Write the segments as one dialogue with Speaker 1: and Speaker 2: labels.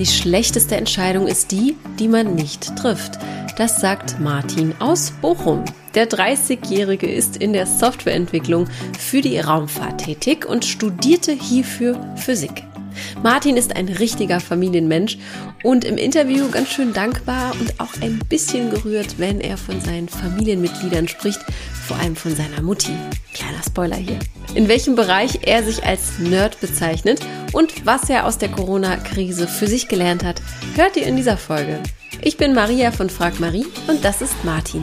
Speaker 1: Die schlechteste Entscheidung ist die, die man nicht trifft. Das sagt Martin aus Bochum. Der 30-Jährige ist in der Softwareentwicklung für die Raumfahrt tätig und studierte hierfür Physik. Martin ist ein richtiger Familienmensch und im Interview ganz schön dankbar und auch ein bisschen gerührt, wenn er von seinen Familienmitgliedern spricht, vor allem von seiner Mutti. Kleiner Spoiler hier. In welchem Bereich er sich als Nerd bezeichnet und was er aus der Corona-Krise für sich gelernt hat, hört ihr in dieser Folge. Ich bin Maria von Frag Marie und das ist Martin.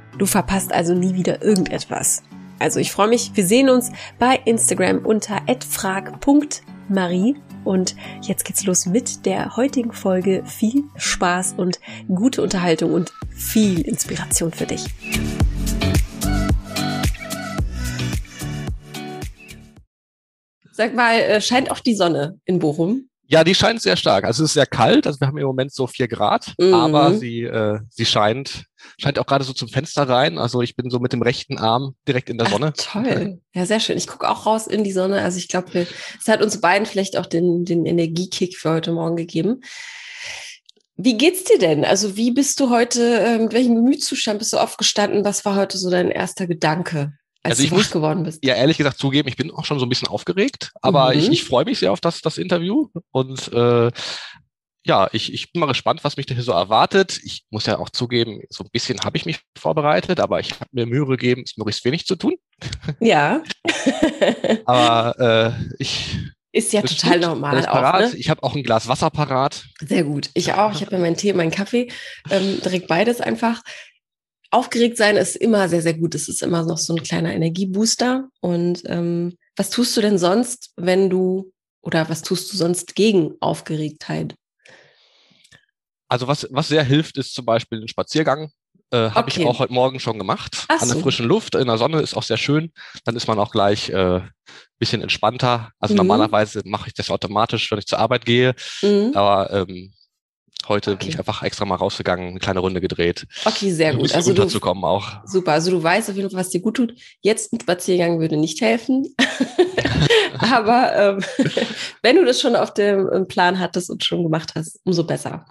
Speaker 1: Du verpasst also nie wieder irgendetwas. Also ich freue mich, wir sehen uns bei Instagram unter @frag.marie und jetzt geht's los mit der heutigen Folge. Viel Spaß und gute Unterhaltung und viel Inspiration für dich. Sag mal, äh, scheint auch die Sonne in Bochum?
Speaker 2: Ja, die scheint sehr stark. Also es ist sehr kalt, also wir haben im Moment so vier Grad, mhm. aber sie, äh, sie scheint, scheint auch gerade so zum Fenster rein. Also ich bin so mit dem rechten Arm direkt in der Ach, Sonne.
Speaker 1: Toll. Ja, sehr schön. Ich gucke auch raus in die Sonne. Also ich glaube, es hat uns beiden vielleicht auch den, den Energiekick für heute Morgen gegeben. Wie geht's dir denn? Also wie bist du heute, äh, mit welchem Gemütszustand bist du aufgestanden? Was war heute so dein erster Gedanke? als also
Speaker 2: ich muss geworden bist. Ja, ehrlich gesagt zugeben, ich bin auch schon so ein bisschen aufgeregt, aber mhm. ich, ich freue mich sehr auf das, das Interview und äh, ja, ich, ich bin mal gespannt, was mich da hier so erwartet. Ich muss ja auch zugeben, so ein bisschen habe ich mich vorbereitet, aber ich habe mir Mühe gegeben, es möglichst wenig zu tun.
Speaker 1: Ja.
Speaker 2: aber äh, ich
Speaker 1: ist ja total gut, normal. Auch,
Speaker 2: ne? Ich habe auch ein Glas Wasser parat.
Speaker 1: Sehr gut. Ich auch. Ich habe ja meinen Tee, meinen Kaffee. Ähm, direkt beides einfach aufgeregt sein ist immer sehr, sehr gut. Es ist immer noch so ein kleiner Energiebooster. Und ähm, was tust du denn sonst, wenn du oder was tust du sonst gegen Aufgeregtheit?
Speaker 2: Also was, was sehr hilft, ist zum Beispiel ein Spaziergang. Äh, Habe okay. ich auch heute Morgen schon gemacht. Ach An der frischen Luft, in der Sonne ist auch sehr schön. Dann ist man auch gleich äh, bisschen entspannter. Also mhm. normalerweise mache ich das automatisch, wenn ich zur Arbeit gehe. Mhm. Aber ähm, Heute okay. bin ich einfach extra mal rausgegangen, eine kleine Runde gedreht.
Speaker 1: Okay, sehr gut.
Speaker 2: Also runterzukommen auch.
Speaker 1: Super. Also du weißt auf jeden Fall, was dir gut tut. Jetzt ein Spaziergang würde nicht helfen. Aber ähm, wenn du das schon auf dem Plan hattest und schon gemacht hast, umso besser.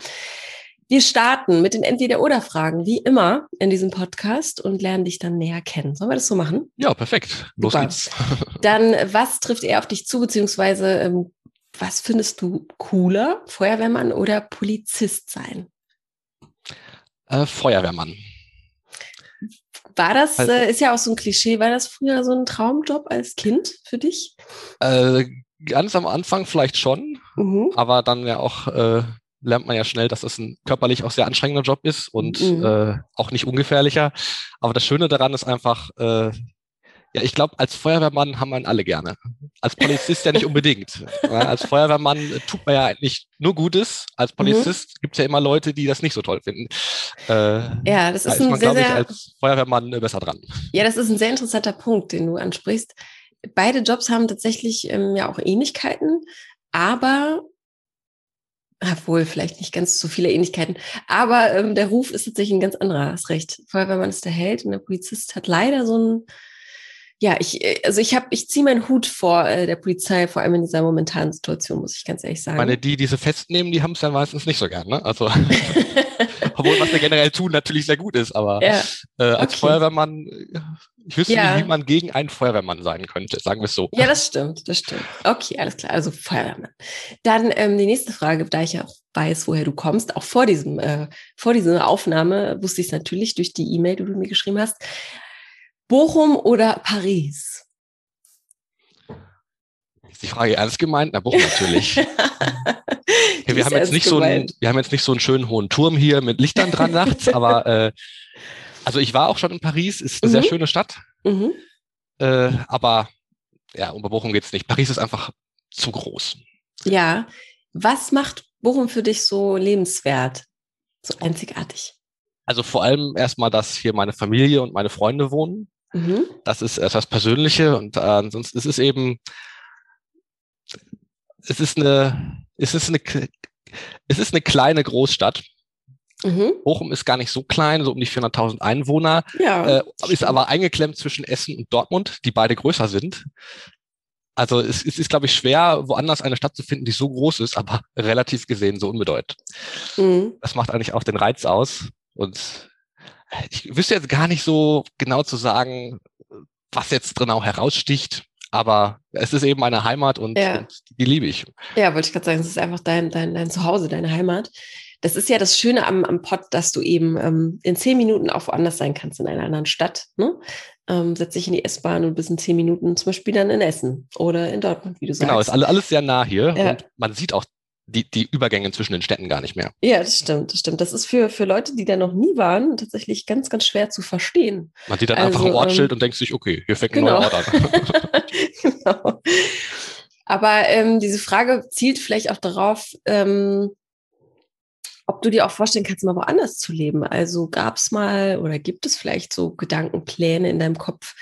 Speaker 1: Wir starten mit den Entweder-Oder-Fragen, wie immer in diesem Podcast und lernen dich dann näher kennen. Sollen wir das so machen?
Speaker 2: Ja, perfekt. Los Super. geht's.
Speaker 1: Dann, was trifft eher auf dich zu, beziehungsweise ähm, was findest du cooler, Feuerwehrmann oder Polizist sein?
Speaker 2: Äh, Feuerwehrmann.
Speaker 1: War das, also, äh, ist ja auch so ein Klischee, war das früher so ein Traumjob als Kind für dich?
Speaker 2: Äh, ganz am Anfang vielleicht schon, mhm. aber dann ja auch äh, lernt man ja schnell, dass es ein körperlich auch sehr anstrengender Job ist und mhm. äh, auch nicht ungefährlicher. Aber das Schöne daran ist einfach, äh, ja, ich glaube, als Feuerwehrmann haben wir alle gerne. Als Polizist ja nicht unbedingt. Ja, als Feuerwehrmann tut man ja eigentlich nur Gutes. Als Polizist mhm. gibt es ja immer Leute, die das nicht so toll finden.
Speaker 1: Äh, ja, das ist, da ist man, glaube ich,
Speaker 2: als Feuerwehrmann besser dran.
Speaker 1: Ja, das ist ein sehr interessanter Punkt, den du ansprichst. Beide Jobs haben tatsächlich ähm, ja auch Ähnlichkeiten, aber obwohl vielleicht nicht ganz so viele Ähnlichkeiten, aber ähm, der Ruf ist tatsächlich ein ganz anderer, hast recht. Feuerwehrmann ist der Held und der Polizist hat leider so ein ja, ich, äh, also ich habe, ich ziehe meinen Hut vor äh, der Polizei, vor allem in dieser momentanen Situation, muss ich ganz ehrlich sagen.
Speaker 2: Ich meine, die, die sie festnehmen, die haben es ja meistens nicht so gern, ne? Also, obwohl was wir generell tun natürlich sehr gut ist, aber ja. äh, als okay. Feuerwehrmann, ich wüsste ja. nicht, wie man gegen einen Feuerwehrmann sein könnte, sagen wir es so.
Speaker 1: Ja, das stimmt, das stimmt. Okay, alles klar, also Feuerwehrmann. Dann ähm, die nächste Frage, da ich ja auch weiß, woher du kommst, auch vor diesem, äh, vor dieser Aufnahme wusste ich es natürlich durch die E-Mail, die du mir geschrieben hast. Bochum oder Paris?
Speaker 2: Ist die Frage ernst gemeint? Na, Bochum natürlich. ja, wir, haben jetzt nicht so einen, wir haben jetzt nicht so einen schönen hohen Turm hier mit Lichtern dran nachts, aber äh, also ich war auch schon in Paris, ist eine mhm. sehr schöne Stadt. Mhm. Äh, aber ja, um Bochum geht es nicht. Paris ist einfach zu groß.
Speaker 1: Ja. Was macht Bochum für dich so lebenswert, so einzigartig?
Speaker 2: Also vor allem erstmal, dass hier meine Familie und meine Freunde wohnen. Mhm. Das ist etwas Persönliche und äh, ansonsten ist es eben, es ist eine, es ist eine, es ist eine kleine Großstadt. Mhm. Bochum ist gar nicht so klein, so um die 400.000 Einwohner, ja, äh, ist aber eingeklemmt zwischen Essen und Dortmund, die beide größer sind. Also es, es ist, glaube ich, schwer, woanders eine Stadt zu finden, die so groß ist, aber relativ gesehen so unbedeutend. Mhm. Das macht eigentlich auch den Reiz aus. Und ich wüsste jetzt gar nicht so genau zu sagen, was jetzt genau heraussticht. Aber es ist eben meine Heimat und, ja. und die liebe ich.
Speaker 1: Ja, wollte ich gerade sagen, es ist einfach dein, dein, dein Zuhause, deine Heimat. Das ist ja das Schöne am, am Pod, dass du eben ähm, in zehn Minuten auch woanders sein kannst, in einer anderen Stadt. Ne? Ähm, setz dich in die S-Bahn und bist in zehn Minuten zum Beispiel dann in Essen oder in Dortmund, wie du sagst.
Speaker 2: Genau, ist alles sehr nah hier ja. und man sieht auch die, die Übergänge zwischen den Städten gar nicht mehr.
Speaker 1: Ja, das stimmt, das stimmt. Das ist für, für Leute, die da noch nie waren, tatsächlich ganz, ganz schwer zu verstehen.
Speaker 2: Man sieht dann also, einfach ein Ortsschild ähm, und denkt sich, okay, hier fängt genau. ein neuer Ort an. genau.
Speaker 1: Aber ähm, diese Frage zielt vielleicht auch darauf, ähm, ob du dir auch vorstellen kannst, mal woanders zu leben. Also gab es mal oder gibt es vielleicht so Gedankenpläne in deinem Kopf,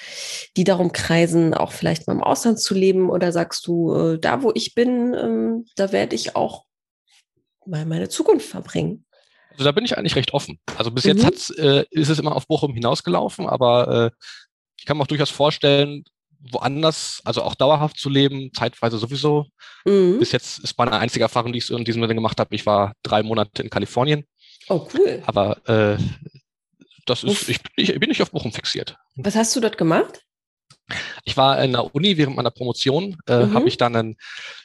Speaker 1: die darum kreisen, auch vielleicht mal im Ausland zu leben? Oder sagst du, äh, da wo ich bin, ähm, da werde ich auch mal meine Zukunft verbringen?
Speaker 2: Also da bin ich eigentlich recht offen. Also bis mhm. jetzt äh, ist es immer auf Bochum hinausgelaufen, aber äh, ich kann mir auch durchaus vorstellen, woanders, also auch dauerhaft zu leben, zeitweise sowieso. Mhm. Bis jetzt ist meine einzige Erfahrung, die ich in diesem Sinne gemacht habe. Ich war drei Monate in Kalifornien.
Speaker 1: Oh, cool.
Speaker 2: Aber äh, das ist, ich, ich, bin nicht auf Bochum fixiert.
Speaker 1: Was hast du dort gemacht?
Speaker 2: Ich war in der Uni während meiner Promotion, äh, mhm. habe ich dann einen,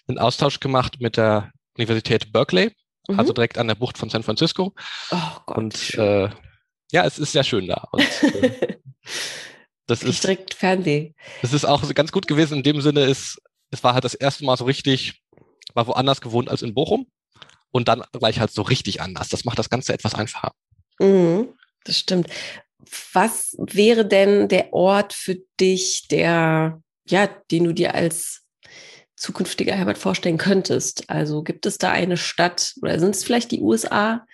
Speaker 2: einen, Austausch gemacht mit der Universität Berkeley, mhm. also direkt an der Bucht von San Francisco. Oh Gott. Und äh, ja, es ist sehr schön da. Und, äh,
Speaker 1: Das ich ist direkt Fernsehen.
Speaker 2: Das ist auch ganz gut gewesen in dem Sinne, ist, es war halt das erste Mal so richtig, war woanders gewohnt als in Bochum und dann gleich halt so richtig anders. Das macht das Ganze etwas einfacher.
Speaker 1: Mhm, das stimmt. Was wäre denn der Ort für dich, der, ja, den du dir als zukünftiger Heimat vorstellen könntest? Also gibt es da eine Stadt oder sind es vielleicht die USA?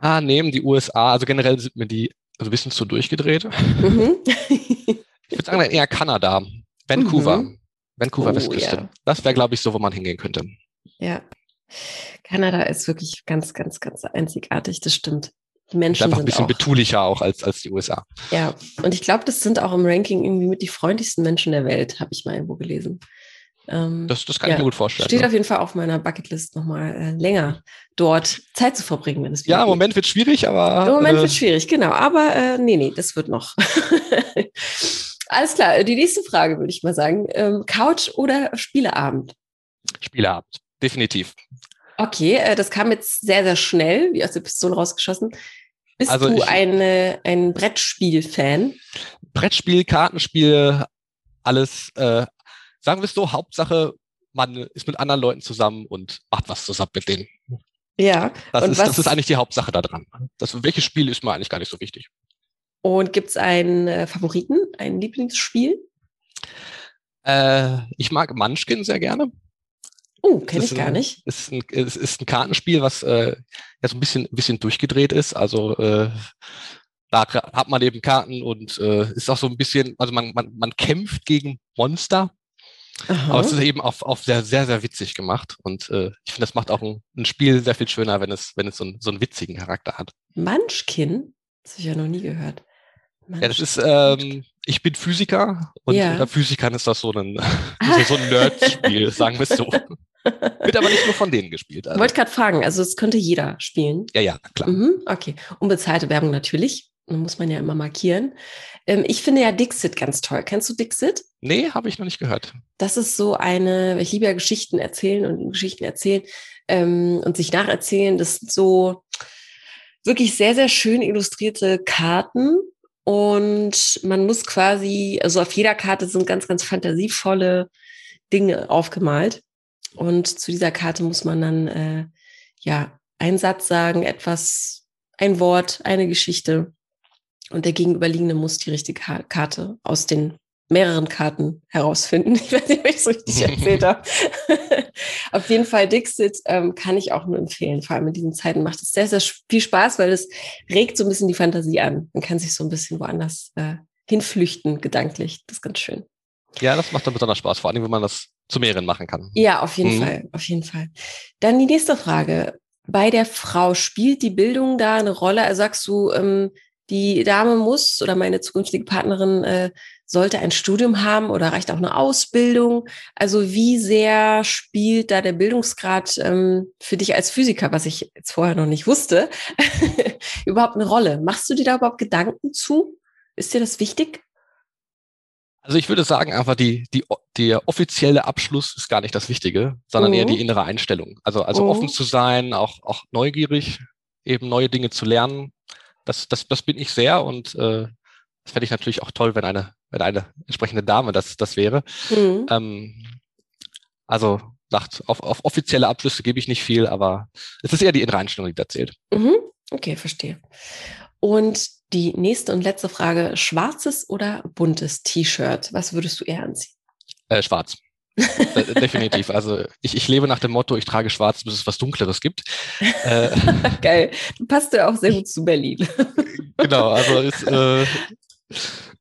Speaker 2: Ah, neben die USA, also generell sind mir die also ein bisschen zu durchgedreht. Mhm. ich würde sagen, eher Kanada, Vancouver, mhm. Vancouver oh, Westküste. Ja. Das wäre, glaube ich, so, wo man hingehen könnte.
Speaker 1: Ja. Kanada ist wirklich ganz, ganz, ganz einzigartig, das stimmt. Die Menschen ist
Speaker 2: einfach ein bisschen auch, betulicher auch als, als die USA.
Speaker 1: Ja, und ich glaube, das sind auch im Ranking irgendwie mit die freundlichsten Menschen der Welt, habe ich mal irgendwo gelesen.
Speaker 2: Ähm, das, das kann ja, ich mir gut vorstellen.
Speaker 1: Steht ja. auf jeden Fall auf meiner Bucketlist nochmal äh, länger dort Zeit zu verbringen, wenn es
Speaker 2: Ja, im Moment wird schwierig, aber.
Speaker 1: Im Moment äh, wird schwierig, genau. Aber äh, nee, nee, das wird noch. Alles klar, die nächste Frage würde ich mal sagen. Ähm, Couch oder Spieleabend?
Speaker 2: Spieleabend, definitiv.
Speaker 1: Okay, äh, das kam jetzt sehr, sehr schnell, wie aus der Pistole rausgeschossen. Bist also du ich, eine, ein Brettspiel-Fan?
Speaker 2: Brettspiel, Kartenspiel, alles, äh, sagen wir es so, Hauptsache, man ist mit anderen Leuten zusammen und macht was zusammen mit denen.
Speaker 1: Ja.
Speaker 2: Das, ist, das ist eigentlich die Hauptsache daran. Das, welches Spiel ist mir eigentlich gar nicht so wichtig.
Speaker 1: Und gibt es einen äh, Favoriten, ein Lieblingsspiel?
Speaker 2: Äh, ich mag Munchkin sehr gerne.
Speaker 1: Oh, kenne ich ein, gar nicht.
Speaker 2: Es ist, ein, es ist ein Kartenspiel, was äh, ja so ein bisschen, bisschen durchgedreht ist. Also äh, da hat man eben Karten und äh, ist auch so ein bisschen, also man, man, man kämpft gegen Monster Aha. Aber es ist eben auf, auf sehr, sehr, sehr witzig gemacht. Und äh, ich finde, das macht auch ein, ein, Spiel sehr viel schöner, wenn es, wenn es so, ein, so einen witzigen Charakter hat.
Speaker 1: Munchkin? Das habe ich ja noch nie gehört.
Speaker 2: Ja, das ist, ähm, ich bin Physiker und ja. unter Physikern ist das so ein, so, so ein Nerd-Spiel, sagen wir es so. Wird aber nicht nur von denen gespielt.
Speaker 1: Also. Wollte gerade fragen, also es könnte jeder spielen.
Speaker 2: Ja, ja, klar.
Speaker 1: Mhm, okay. Unbezahlte Werbung natürlich. Muss man ja immer markieren. Ähm, ich finde ja Dixit ganz toll. Kennst du Dixit?
Speaker 2: Nee, habe ich noch nicht gehört.
Speaker 1: Das ist so eine, ich liebe ja Geschichten erzählen und Geschichten erzählen ähm, und sich nacherzählen. Das sind so wirklich sehr, sehr schön illustrierte Karten. Und man muss quasi, also auf jeder Karte sind ganz, ganz fantasievolle Dinge aufgemalt. Und zu dieser Karte muss man dann, äh, ja, einen Satz sagen, etwas, ein Wort, eine Geschichte und der Gegenüberliegende muss die richtige Karte aus den mehreren Karten herausfinden. Ich weiß nicht, ob ich es richtig erzählt habe. Auf jeden Fall Dixit ähm, kann ich auch nur empfehlen. Vor allem in diesen Zeiten macht es sehr, sehr viel Spaß, weil es regt so ein bisschen die Fantasie an. Man kann sich so ein bisschen woanders äh, hinflüchten, gedanklich. Das ist ganz schön.
Speaker 2: Ja, das macht dann besonders Spaß, vor allem, wenn man das zu mehreren machen kann.
Speaker 1: Ja, auf jeden mhm. Fall, auf jeden Fall. Dann die nächste Frage. Bei der Frau spielt die Bildung da eine Rolle? Also sagst du, ähm, die Dame muss oder meine zukünftige Partnerin äh, sollte ein Studium haben oder reicht auch eine Ausbildung? Also wie sehr spielt da der Bildungsgrad ähm, für dich als Physiker, was ich jetzt vorher noch nicht wusste, überhaupt eine Rolle? Machst du dir da überhaupt Gedanken zu? Ist dir das wichtig?
Speaker 2: Also ich würde sagen, einfach die, die, der offizielle Abschluss ist gar nicht das Wichtige, sondern mhm. eher die innere Einstellung. Also, also mhm. offen zu sein, auch, auch neugierig, eben neue Dinge zu lernen. Das, das, das bin ich sehr und äh, das fände ich natürlich auch toll, wenn eine, wenn eine entsprechende Dame das, das wäre. Mhm. Ähm, also sagt, auf, auf offizielle Abschlüsse gebe ich nicht viel, aber es ist eher die innere Einstellung, die da zählt.
Speaker 1: Mhm. Okay, verstehe. Und die nächste und letzte Frage: Schwarzes oder buntes T-Shirt? Was würdest du eher anziehen?
Speaker 2: Äh, schwarz. Äh, definitiv. Also ich, ich lebe nach dem Motto, ich trage schwarz, bis es was Dunkleres gibt.
Speaker 1: Äh, Geil. Du passt ja auch sehr gut zu Berlin.
Speaker 2: genau, also ist, äh,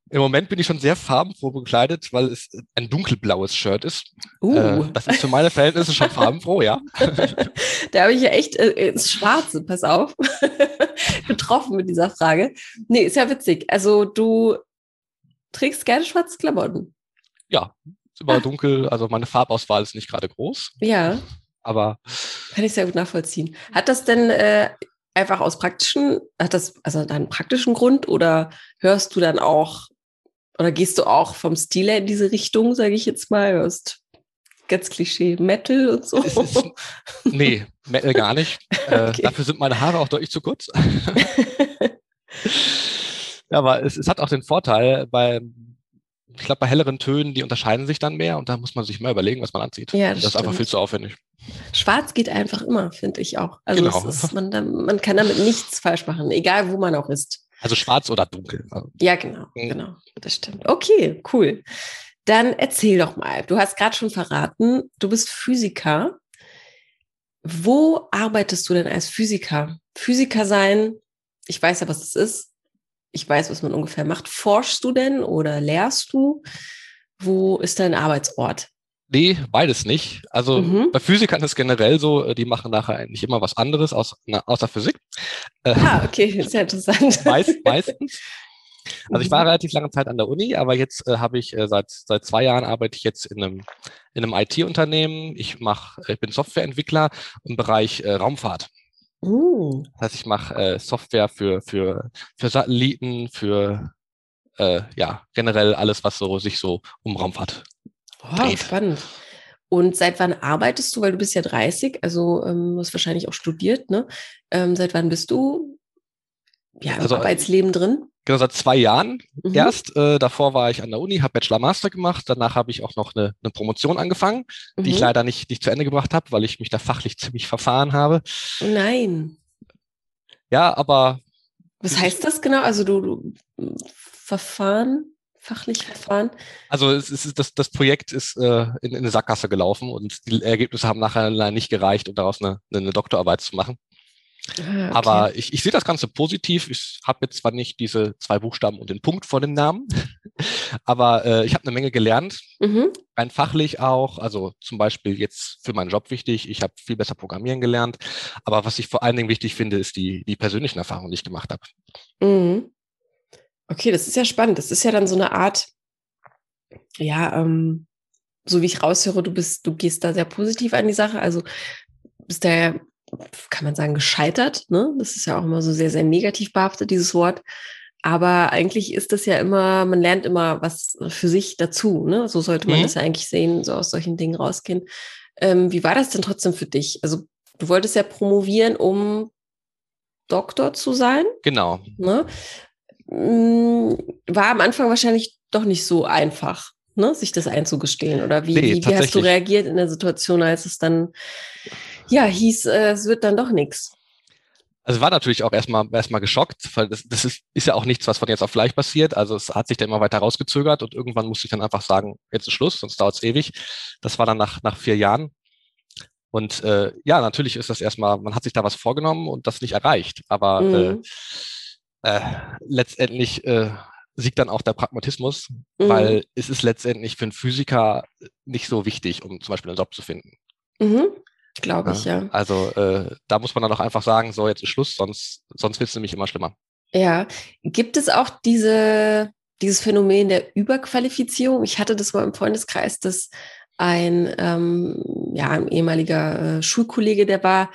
Speaker 2: im Moment bin ich schon sehr farbenfroh bekleidet, weil es ein dunkelblaues Shirt ist. Uh. Äh, das ist für meine Verhältnisse schon farbenfroh, ja.
Speaker 1: da habe ich ja echt äh, ins Schwarze, pass auf, getroffen mit dieser Frage. Nee, ist ja witzig. Also du trägst gerne schwarze Klamotten.
Speaker 2: Ja, ah. dunkel. Also meine Farbauswahl ist nicht gerade groß.
Speaker 1: Ja.
Speaker 2: Aber.
Speaker 1: Kann ich sehr gut nachvollziehen. Hat das denn äh, einfach aus praktischen, hat das also einen praktischen Grund oder hörst du dann auch oder gehst du auch vom Stil her in diese Richtung, sage ich jetzt mal, hörst ganz Klischee Metal und so? Ist,
Speaker 2: nee, Metal gar nicht. Äh, okay. dafür sind meine Haare auch deutlich zu kurz. ja, aber es, es, hat auch den Vorteil, bei, ich glaube, bei helleren Tönen, die unterscheiden sich dann mehr und da muss man sich mal überlegen, was man anzieht. Ja, das, das ist einfach viel zu aufwendig.
Speaker 1: Schwarz geht einfach immer, finde ich auch. Also genau. ist, man, man kann damit nichts falsch machen, egal wo man auch ist.
Speaker 2: Also schwarz oder dunkel.
Speaker 1: Ja, genau, mhm. genau. Das stimmt. Okay, cool. Dann erzähl doch mal. Du hast gerade schon verraten, du bist Physiker. Wo arbeitest du denn als Physiker? Physiker sein, ich weiß ja, was das ist. Ich weiß, was man ungefähr macht. Forschst du denn oder lehrst du? Wo ist dein Arbeitsort?
Speaker 2: Nee, beides nicht. Also mhm. bei Physikern ist es generell so, äh, die machen nachher eigentlich immer was anderes aus, na, außer Physik.
Speaker 1: Äh, ah, okay, sehr interessant.
Speaker 2: Meist, meistens. Also ich war mhm. relativ lange Zeit an der Uni, aber jetzt äh, habe ich äh, seit seit zwei Jahren arbeite ich jetzt in einem in einem IT-Unternehmen. Ich mache, ich bin Softwareentwickler im Bereich äh, Raumfahrt. Uh. Das heißt, ich mache äh, Software für für für Satelliten, für äh, ja generell alles, was so sich so um Raumfahrt
Speaker 1: Wow, spannend. Und seit wann arbeitest du? Weil du bist ja 30, also ähm, hast wahrscheinlich auch studiert, ne? Ähm, seit wann bist du ja, im also, Arbeitsleben drin?
Speaker 2: Genau, seit zwei Jahren mhm. erst. Äh, davor war ich an der Uni, habe Bachelor Master gemacht. Danach habe ich auch noch eine, eine Promotion angefangen, mhm. die ich mhm. leider nicht, nicht zu Ende gebracht habe, weil ich mich da fachlich ziemlich verfahren habe.
Speaker 1: Nein.
Speaker 2: Ja, aber.
Speaker 1: Was heißt das genau? Also du, du Verfahren? fachlich verfahren?
Speaker 2: Also es ist, das, das Projekt ist äh, in, in eine Sackgasse gelaufen und die Ergebnisse haben nachher leider nicht gereicht, um daraus eine, eine Doktorarbeit zu machen. Ah, okay. Aber ich, ich sehe das Ganze positiv. Ich habe jetzt zwar nicht diese zwei Buchstaben und den Punkt vor dem Namen, aber äh, ich habe eine Menge gelernt, mhm. rein fachlich auch. Also zum Beispiel jetzt für meinen Job wichtig. Ich habe viel besser programmieren gelernt. Aber was ich vor allen Dingen wichtig finde, ist die, die persönlichen Erfahrungen, die ich gemacht habe.
Speaker 1: Mhm. Okay, das ist ja spannend. Das ist ja dann so eine Art, ja, ähm, so wie ich raushöre, du bist, du gehst da sehr positiv an die Sache. Also bist da ja, kann man sagen, gescheitert. Ne? Das ist ja auch immer so sehr, sehr negativ behaftet, dieses Wort. Aber eigentlich ist das ja immer, man lernt immer was für sich dazu. Ne? So sollte man mhm. das ja eigentlich sehen, so aus solchen Dingen rausgehen. Ähm, wie war das denn trotzdem für dich? Also du wolltest ja promovieren, um Doktor zu sein.
Speaker 2: Genau.
Speaker 1: Ne? Mm, war am Anfang wahrscheinlich doch nicht so einfach, ne, sich das einzugestehen. Oder wie, nee, wie, wie hast du reagiert in der Situation, als es dann ja hieß, äh, es wird dann doch nichts?
Speaker 2: Also war natürlich auch erstmal erstmal geschockt, weil das, das ist, ist ja auch nichts, was von jetzt auf gleich passiert. Also es hat sich dann immer weiter rausgezögert und irgendwann musste ich dann einfach sagen, jetzt ist Schluss, sonst dauert es ewig. Das war dann nach, nach vier Jahren. Und äh, ja, natürlich ist das erstmal, man hat sich da was vorgenommen und das nicht erreicht. Aber mhm. äh, äh, letztendlich äh, siegt dann auch der Pragmatismus, mhm. weil es ist letztendlich für einen Physiker nicht so wichtig, um zum Beispiel einen Job zu finden.
Speaker 1: Mhm. Glaube ich, ja.
Speaker 2: Also äh, da muss man dann auch einfach sagen, so jetzt ist Schluss, sonst, sonst wird es nämlich immer schlimmer.
Speaker 1: Ja. Gibt es auch diese, dieses Phänomen der Überqualifizierung? Ich hatte das mal im Freundeskreis, dass ein, ähm, ja, ein ehemaliger äh, Schulkollege, der war,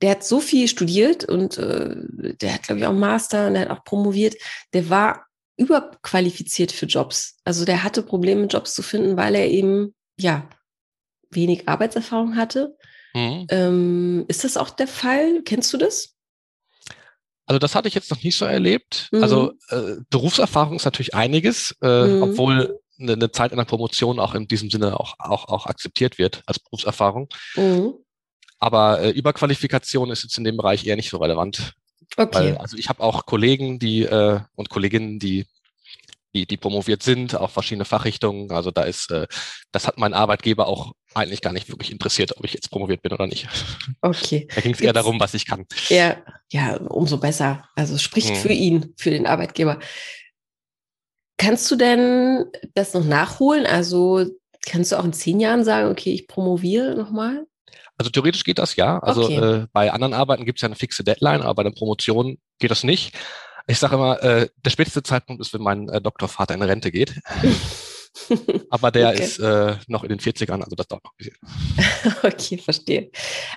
Speaker 1: der hat so viel studiert und äh, der hat, glaube ich, auch Master und der hat auch promoviert. Der war überqualifiziert für Jobs. Also der hatte Probleme, Jobs zu finden, weil er eben, ja, wenig Arbeitserfahrung hatte. Mhm. Ähm, ist das auch der Fall? Kennst du das?
Speaker 2: Also das hatte ich jetzt noch nicht so erlebt. Mhm. Also äh, Berufserfahrung ist natürlich einiges, äh, mhm. obwohl eine, eine, Zeit in der Promotion auch in diesem Sinne auch, auch, auch akzeptiert wird als Berufserfahrung. Mhm. Aber äh, Überqualifikation ist jetzt in dem Bereich eher nicht so relevant. Okay. Weil, also ich habe auch Kollegen, die äh, und Kolleginnen, die die, die promoviert sind, auch verschiedene Fachrichtungen. Also da ist, äh, das hat mein Arbeitgeber auch eigentlich gar nicht wirklich interessiert, ob ich jetzt promoviert bin oder nicht.
Speaker 1: Okay.
Speaker 2: Da ging es eher darum, was ich kann.
Speaker 1: Ja, ja, umso besser. Also spricht hm. für ihn, für den Arbeitgeber. Kannst du denn das noch nachholen? Also kannst du auch in zehn Jahren sagen, okay, ich promoviere nochmal?
Speaker 2: Also theoretisch geht das ja. Also okay. äh, bei anderen Arbeiten gibt es ja eine fixe Deadline, aber bei der Promotion geht das nicht. Ich sage immer, äh, der späteste Zeitpunkt ist, wenn mein äh, Doktorvater in Rente geht. Aber der okay. ist äh, noch in den 40ern, also das dauert noch ein
Speaker 1: bisschen. okay, verstehe.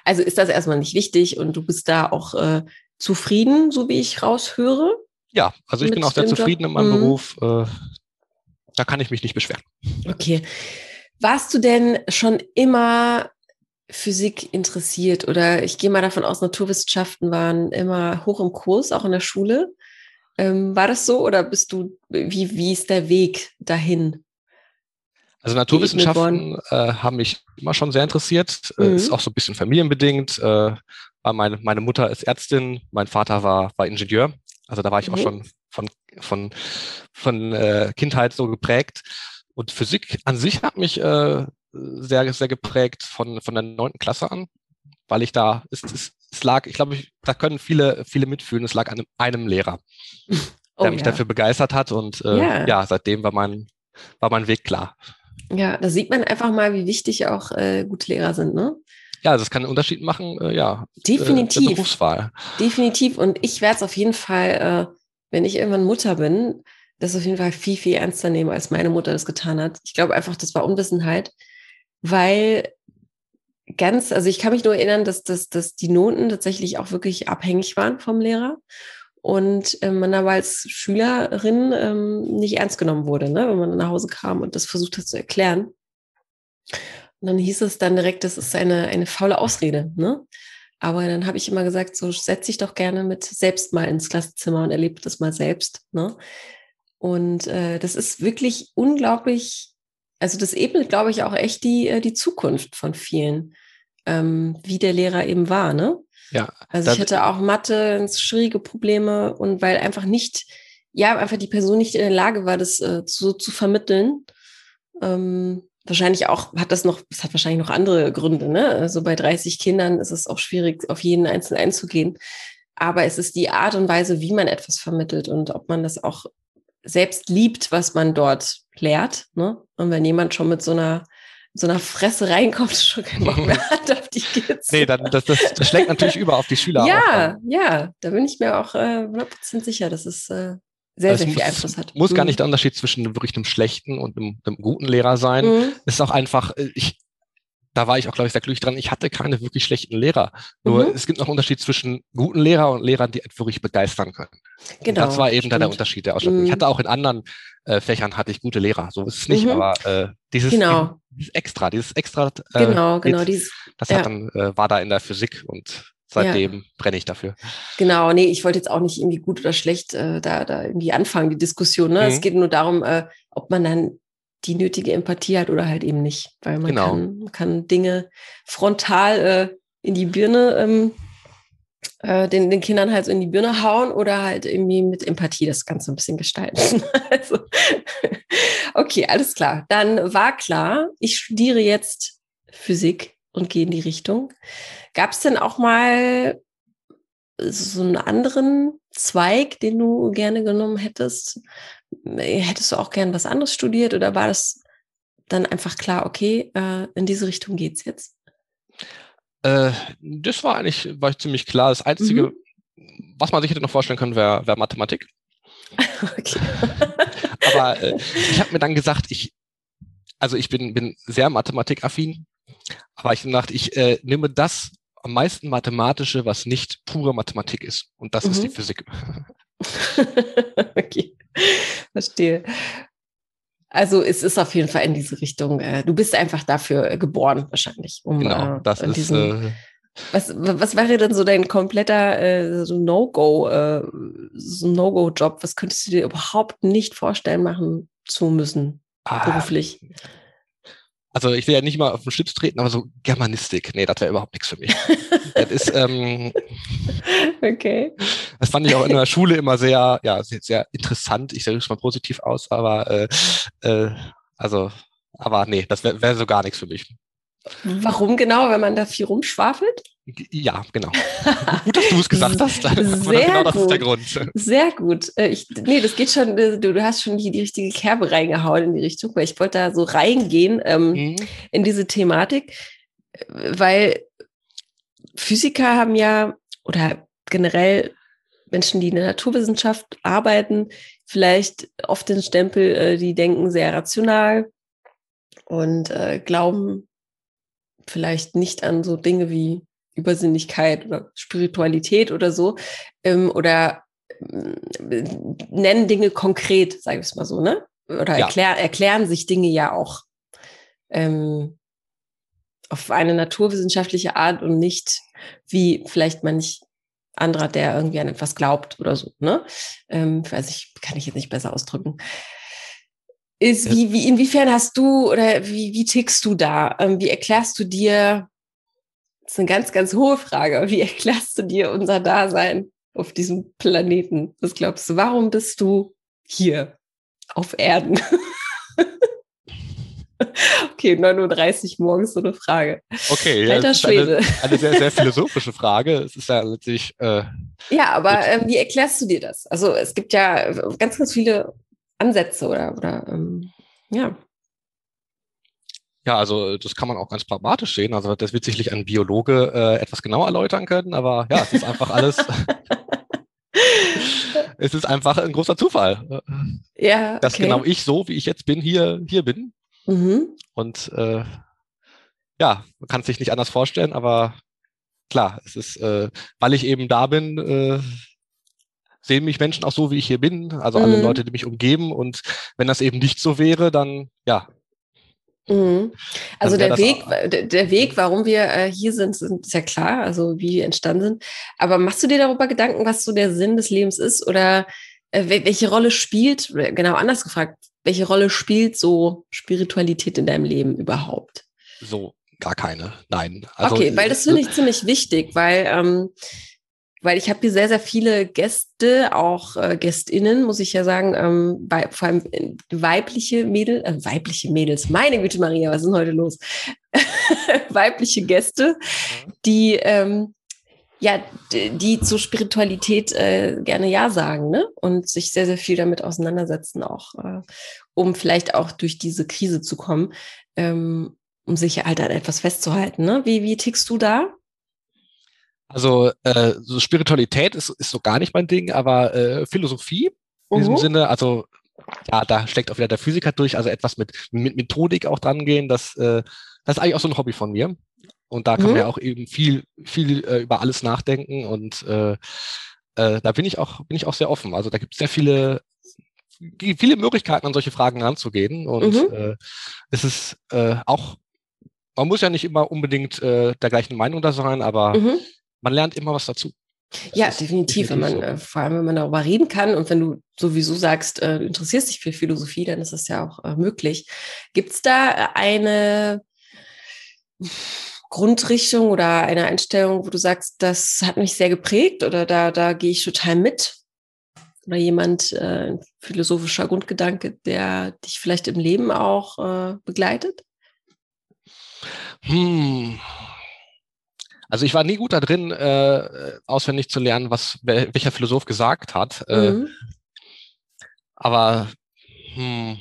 Speaker 1: Also ist das erstmal nicht wichtig und du bist da auch äh, zufrieden, so wie ich raushöre?
Speaker 2: Ja, also ich bin auch sehr zufrieden Job? in meinem mhm. Beruf. Äh, da kann ich mich nicht beschweren.
Speaker 1: Okay. Warst du denn schon immer Physik interessiert oder ich gehe mal davon aus, Naturwissenschaften waren immer hoch im Kurs, auch in der Schule? Ähm, war das so oder bist du, wie, wie ist der Weg dahin?
Speaker 2: Also Naturwissenschaften äh, haben mich immer schon sehr interessiert. Äh, mhm. Ist auch so ein bisschen familienbedingt. Äh, meine, meine Mutter ist Ärztin, mein Vater war, war Ingenieur. Also da war ich mhm. auch schon von, von, von äh, Kindheit so geprägt. Und Physik an sich hat mich äh, sehr, sehr geprägt von, von der neunten Klasse an, weil ich da, es, es, es lag, ich glaube, ich, da können viele, viele mitfühlen, es lag an einem, einem Lehrer, oh, der mich ja. dafür begeistert hat und äh, ja. ja, seitdem war mein, war mein Weg klar.
Speaker 1: Ja, da sieht man einfach mal, wie wichtig auch äh, gute Lehrer sind, ne?
Speaker 2: Ja, das kann einen Unterschied machen, äh, ja.
Speaker 1: Definitiv.
Speaker 2: Äh, Berufswahl.
Speaker 1: Definitiv. Und ich werde es auf jeden Fall, äh, wenn ich irgendwann Mutter bin, das auf jeden Fall viel, viel ernster nehmen, als meine Mutter das getan hat. Ich glaube einfach, das war Unwissenheit, weil ganz, also ich kann mich nur erinnern, dass, dass, dass die Noten tatsächlich auch wirklich abhängig waren vom Lehrer und äh, man aber als Schülerin ähm, nicht ernst genommen wurde, ne? wenn man nach Hause kam und das versucht hat zu erklären. Und dann hieß es dann direkt, das ist eine, eine faule Ausrede. Ne? Aber dann habe ich immer gesagt, so setz dich doch gerne mit selbst mal ins Klassenzimmer und erlebe das mal selbst. Ne? Und äh, das ist wirklich unglaublich, also das ebnet, glaube ich, auch echt die, äh, die Zukunft von vielen, ähm, wie der Lehrer eben war. Ne?
Speaker 2: Ja.
Speaker 1: Also ich hatte auch Mathe, schwierige Probleme und weil einfach nicht, ja, einfach die Person nicht in der Lage war, das äh, so zu vermitteln. Ähm, wahrscheinlich auch, hat das noch, es hat wahrscheinlich noch andere Gründe, ne? Also bei 30 Kindern ist es auch schwierig, auf jeden Einzelnen einzugehen. Aber es ist die Art und Weise, wie man etwas vermittelt und ob man das auch selbst liebt, was man dort lehrt. Ne? Und wenn jemand schon mit so einer so einer Fresse reinkommt, schon keinen Bock mehr hat auf die Kids.
Speaker 2: Nee, dann, das, das, das schlägt natürlich über auf die Schüler.
Speaker 1: Ja, ja, da bin ich mir auch äh, 100% sicher, dass es äh, sehr, also sehr viel muss, Einfluss hat.
Speaker 2: Muss mhm. gar nicht der Unterschied zwischen wirklich einem schlechten und einem, einem guten Lehrer sein. Mhm. ist auch einfach, äh, ich, da war ich auch, glaube ich, sehr glücklich dran. Ich hatte keine wirklich schlechten Lehrer. Nur mhm. es gibt noch einen Unterschied zwischen guten Lehrern und Lehrern, die wirklich begeistern können. Genau. Und das war eben stimmt. da der Unterschied der Ausstattung. Mhm. Ich hatte auch in anderen äh, Fächern hatte ich gute Lehrer. So ist es nicht, mhm. aber äh, dieses,
Speaker 1: genau.
Speaker 2: dieses extra, dieses extra,
Speaker 1: äh, genau, genau, dieses,
Speaker 2: das hat dann äh, war da in der Physik und seitdem ja. brenne ich dafür.
Speaker 1: Genau, nee, ich wollte jetzt auch nicht irgendwie gut oder schlecht äh, da, da irgendwie anfangen, die Diskussion. Ne? Mhm. Es geht nur darum, äh, ob man dann die nötige Empathie hat oder halt eben nicht. Weil man, genau. kann, kann Dinge frontal äh, in die Birne ähm, äh, den, den Kindern halt so in die Birne hauen oder halt irgendwie mit Empathie das Ganze ein bisschen gestalten. also, okay, alles klar. Dann war klar, ich studiere jetzt Physik und gehe in die Richtung. Gab es denn auch mal so einen anderen Zweig, den du gerne genommen hättest? Hättest du auch gern was anderes studiert oder war das dann einfach klar, okay, äh, in diese Richtung geht's jetzt?
Speaker 2: Äh, das war eigentlich war ziemlich klar. Das Einzige, mhm. was man sich hätte noch vorstellen können, wäre wär Mathematik. Okay. Aber äh, ich habe mir dann gesagt, ich, also ich bin, bin sehr mathematikaffin, aber ich dachte, ich äh, nehme das am meisten mathematische, was nicht pure Mathematik ist. Und das mhm. ist die mhm. Physik.
Speaker 1: okay, verstehe. Also es ist auf jeden Fall in diese Richtung. Äh, du bist einfach dafür geboren, wahrscheinlich.
Speaker 2: Um, genau, äh, das ist. Diesen,
Speaker 1: äh, was, was wäre denn so dein kompletter äh, so No-Go, äh, so No-Go-Job? Was könntest du dir überhaupt nicht vorstellen, machen zu müssen, ah, beruflich?
Speaker 2: Also ich will ja nicht mal auf den Schlips treten, aber so Germanistik, nee, das wäre überhaupt nichts für mich. das ist, ähm, okay. Das fand ich auch in der Schule immer sehr, ja, sehr, sehr interessant. Ich sage es mal positiv aus, aber äh, äh, also, aber nee, das wäre wär so gar nichts für mich.
Speaker 1: Warum genau, wenn man da viel rumschwafelt?
Speaker 2: Ja, genau. gut, dass du es gesagt hast.
Speaker 1: Sehr genau das ist der Grund. Sehr gut. Äh, ich, nee, das geht schon, äh, du, du hast schon die, die richtige Kerbe reingehauen in die Richtung, weil ich wollte da so reingehen ähm, mhm. in diese Thematik, weil Physiker haben ja, oder generell Menschen, die in der Naturwissenschaft arbeiten, vielleicht oft den Stempel, äh, die denken sehr rational und äh, glauben vielleicht nicht an so Dinge wie Übersinnlichkeit oder Spiritualität oder so ähm, oder äh, nennen Dinge konkret, sage ich es mal so, ne? Oder ja. erklär, erklären sich Dinge ja auch ähm, auf eine naturwissenschaftliche Art und nicht wie vielleicht manch anderer, der irgendwie an etwas glaubt oder so, ne? Ähm, weiß ich, kann ich jetzt nicht besser ausdrücken. Ist, wie, wie, inwiefern hast du oder wie, wie tickst du da? Ähm, wie erklärst du dir das ist eine ganz, ganz hohe Frage. Wie erklärst du dir unser Dasein auf diesem Planeten? Was glaubst du? Warum bist du hier auf Erden? okay, 9.30 Uhr morgens so eine Frage.
Speaker 2: Okay, ja, Alter Schwede. Eine, eine, sehr, sehr philosophische Frage. Es ist ja letztlich. Äh,
Speaker 1: ja, aber ähm, wie erklärst du dir das? Also es gibt ja ganz, ganz viele Ansätze oder, oder ähm, ja.
Speaker 2: Ja, also das kann man auch ganz pragmatisch sehen. Also das wird sicherlich ein Biologe äh, etwas genauer erläutern können, aber ja, es ist einfach alles. es ist einfach ein großer Zufall. Ja. Okay. Dass genau ich so, wie ich jetzt bin, hier, hier bin. Mhm. Und äh, ja, man kann es sich nicht anders vorstellen, aber klar, es ist, äh, weil ich eben da bin, äh, sehen mich Menschen auch so, wie ich hier bin, also mhm. alle Leute, die mich umgeben. Und wenn das eben nicht so wäre, dann ja,
Speaker 1: Mhm. Also der Weg, der, Weg, warum wir äh, hier sind, sind ist ja klar, also wie wir entstanden sind. Aber machst du dir darüber Gedanken, was so der Sinn des Lebens ist oder äh, welche Rolle spielt, genau anders gefragt, welche Rolle spielt so Spiritualität in deinem Leben überhaupt?
Speaker 2: So, gar keine, nein.
Speaker 1: Also, okay, weil das finde ich ziemlich wichtig, weil ähm, weil ich habe hier sehr, sehr viele Gäste, auch äh, Gästinnen, muss ich ja sagen, ähm, bei, vor allem äh, weibliche Mädels, äh, weibliche Mädels, meine Güte Maria, was ist denn heute los? weibliche Gäste, mhm. die ähm, ja, die zur Spiritualität äh, gerne Ja sagen, ne? Und sich sehr, sehr viel damit auseinandersetzen, auch äh, um vielleicht auch durch diese Krise zu kommen, ähm, um sich halt an etwas festzuhalten. Ne? Wie, wie tickst du da?
Speaker 2: Also äh, so Spiritualität ist, ist so gar nicht mein Ding, aber äh, Philosophie in uh diesem mhm. Sinne, also ja, da steckt auch wieder der Physiker durch, also etwas mit, mit Methodik auch dran gehen, das, äh, das ist eigentlich auch so ein Hobby von mir. Und da kann mhm. man ja auch eben viel, viel äh, über alles nachdenken und äh, äh, da bin ich auch, bin ich auch sehr offen. Also da gibt es sehr viele, viele Möglichkeiten, an solche Fragen ranzugehen. Und mhm. äh, es ist äh, auch, man muss ja nicht immer unbedingt äh, der gleichen Meinung da sein, aber mhm man lernt immer was dazu.
Speaker 1: Das ja, definitiv. Wenn man, äh, vor allem, wenn man darüber reden kann und wenn du sowieso sagst, äh, du interessierst dich für Philosophie, dann ist das ja auch äh, möglich. Gibt es da eine Grundrichtung oder eine Einstellung, wo du sagst, das hat mich sehr geprägt oder da, da gehe ich total mit? Oder jemand, äh, ein philosophischer Grundgedanke, der dich vielleicht im Leben auch äh, begleitet?
Speaker 2: Hm. Also ich war nie gut da drin, äh, auswendig zu lernen, was welcher Philosoph gesagt hat. Äh, mhm. aber hm,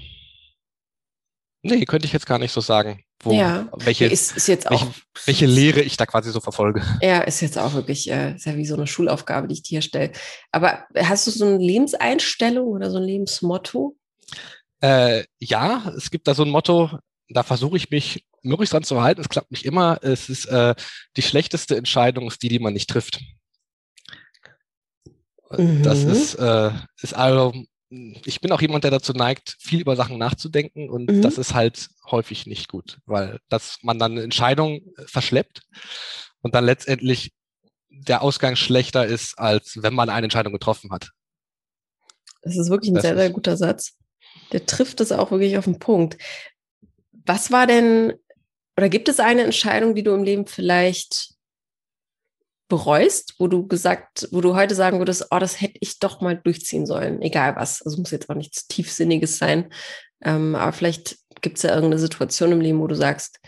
Speaker 2: nee, könnte ich jetzt gar nicht so sagen. Wo,
Speaker 1: ja,
Speaker 2: welche,
Speaker 1: ist, ist jetzt auch,
Speaker 2: welche, welche, Lehre ich da quasi so verfolge.
Speaker 1: Ja, ist jetzt auch wirklich, äh, ist ja wie so eine Schulaufgabe, die ich dir stelle. Aber hast du so eine Lebenseinstellung oder so ein Lebensmotto?
Speaker 2: Äh, ja, es gibt da so ein Motto, da versuche ich mich möglichst dran zu halten. Es klappt nicht immer. Es ist äh, die schlechteste Entscheidung, ist die, die man nicht trifft. Mhm. Das ist, äh, ist also ich bin auch jemand, der dazu neigt, viel über Sachen nachzudenken und mhm. das ist halt häufig nicht gut, weil dass man dann eine Entscheidung verschleppt und dann letztendlich der Ausgang schlechter ist, als wenn man eine Entscheidung getroffen hat.
Speaker 1: Das ist wirklich ein das sehr, sehr guter Satz. Der trifft es auch wirklich auf den Punkt. Was war denn, oder gibt es eine Entscheidung, die du im Leben vielleicht bereust, wo du gesagt, wo du heute sagen würdest, oh, das hätte ich doch mal durchziehen sollen, egal was. Also muss jetzt auch nichts Tiefsinniges sein. Ähm, aber vielleicht gibt es ja irgendeine Situation im Leben, wo du sagst,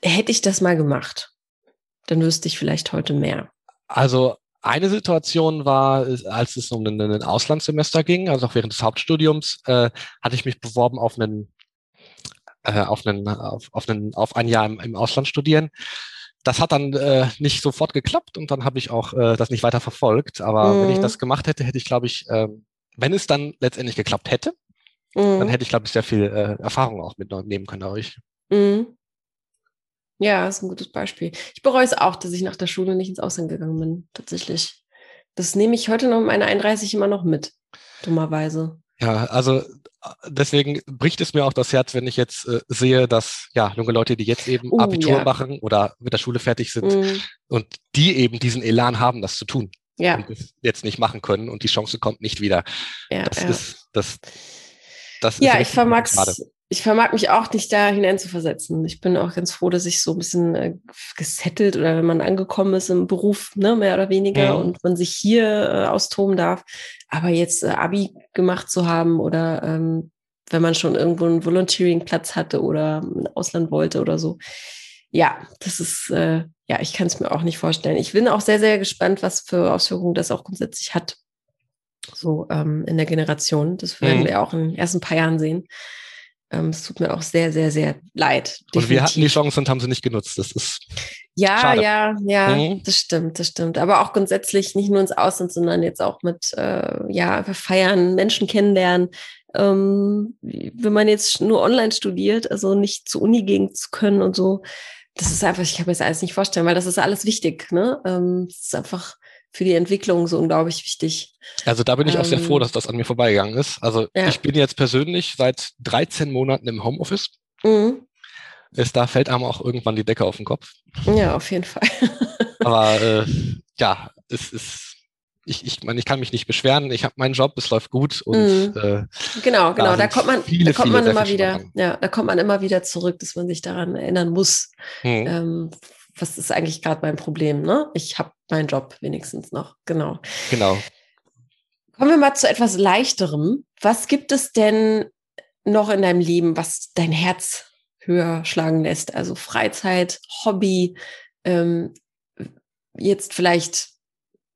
Speaker 1: hätte ich das mal gemacht, dann wüsste ich vielleicht heute mehr.
Speaker 2: Also eine Situation war, als es um ein, Auslandssemester ging, also auch während des Hauptstudiums, äh, hatte ich mich beworben auf einen, äh, auf einen, auf, auf einen, auf ein Jahr im, im Ausland studieren das hat dann äh, nicht sofort geklappt und dann habe ich auch äh, das nicht weiter verfolgt. Aber mhm. wenn ich mhm. das gemacht hätte, hätte ich, glaube ich, äh, wenn es dann letztendlich geklappt hätte, mhm. dann hätte ich, glaube ich, sehr viel äh, Erfahrung auch mitnehmen können dadurch. Mhm.
Speaker 1: Ja, ist ein gutes Beispiel. Ich bereue es auch, dass ich nach der Schule nicht ins Ausland gegangen bin, tatsächlich. Das nehme ich heute noch mit meiner 31 immer noch mit, dummerweise.
Speaker 2: Ja, also deswegen bricht es mir auch das Herz, wenn ich jetzt äh, sehe, dass ja junge Leute, die jetzt eben uh, Abitur ja. machen oder mit der Schule fertig sind mm. und die eben diesen Elan haben, das zu tun.
Speaker 1: Ja.
Speaker 2: Und das jetzt nicht machen können und die Chance kommt nicht wieder. Ja, das ja. ist das.
Speaker 1: Das ist ja, ich vermag's, ich vermag mich auch nicht da hineinzuversetzen. Ich bin auch ganz froh, dass ich so ein bisschen äh, gesettelt oder wenn man angekommen ist im Beruf, ne, mehr oder weniger, mhm. und man sich hier äh, austoben darf. Aber jetzt äh, Abi gemacht zu haben oder ähm, wenn man schon irgendwo einen Volunteering-Platz hatte oder ein Ausland wollte oder so. Ja, das ist, äh, ja, ich kann es mir auch nicht vorstellen. Ich bin auch sehr, sehr gespannt, was für Auswirkungen das auch grundsätzlich hat. So ähm, in der Generation. Das werden mhm. wir auch in den ersten paar Jahren sehen. Ähm, es tut mir auch sehr, sehr, sehr leid.
Speaker 2: Definitiv. Und wir hatten die Chance und haben sie nicht genutzt. Das ist
Speaker 1: ja, schade. ja, ja, mhm. das stimmt, das stimmt. Aber auch grundsätzlich nicht nur ins Ausland, sondern jetzt auch mit, äh, ja, feiern, Menschen kennenlernen. Ähm, wenn man jetzt nur online studiert, also nicht zur Uni gehen zu können und so, das ist einfach, ich kann mir das alles nicht vorstellen, weil das ist alles wichtig. Ne? Ähm, es ist einfach für die Entwicklung so unglaublich wichtig.
Speaker 2: Also da bin ich auch sehr froh, ähm, dass das an mir vorbeigegangen ist. Also ja. ich bin jetzt persönlich seit 13 Monaten im Homeoffice. Mhm. Ist, da fällt einem auch irgendwann die Decke auf den Kopf.
Speaker 1: Ja, auf jeden Fall.
Speaker 2: Aber äh, ja, es ist, ich, ich meine, ich kann mich nicht beschweren. Ich habe meinen Job, es läuft gut und äh,
Speaker 1: genau, genau. Da, da kommt man, viele, da kommt man immer wieder, ja, da kommt man immer wieder zurück, dass man sich daran erinnern muss. Mhm. Ähm, was ist eigentlich gerade mein Problem? Ne? Ich habe meinen Job wenigstens noch. Genau.
Speaker 2: Genau.
Speaker 1: Kommen wir mal zu etwas Leichterem. Was gibt es denn noch in deinem Leben, was dein Herz höher schlagen lässt? Also Freizeit, Hobby, ähm, jetzt vielleicht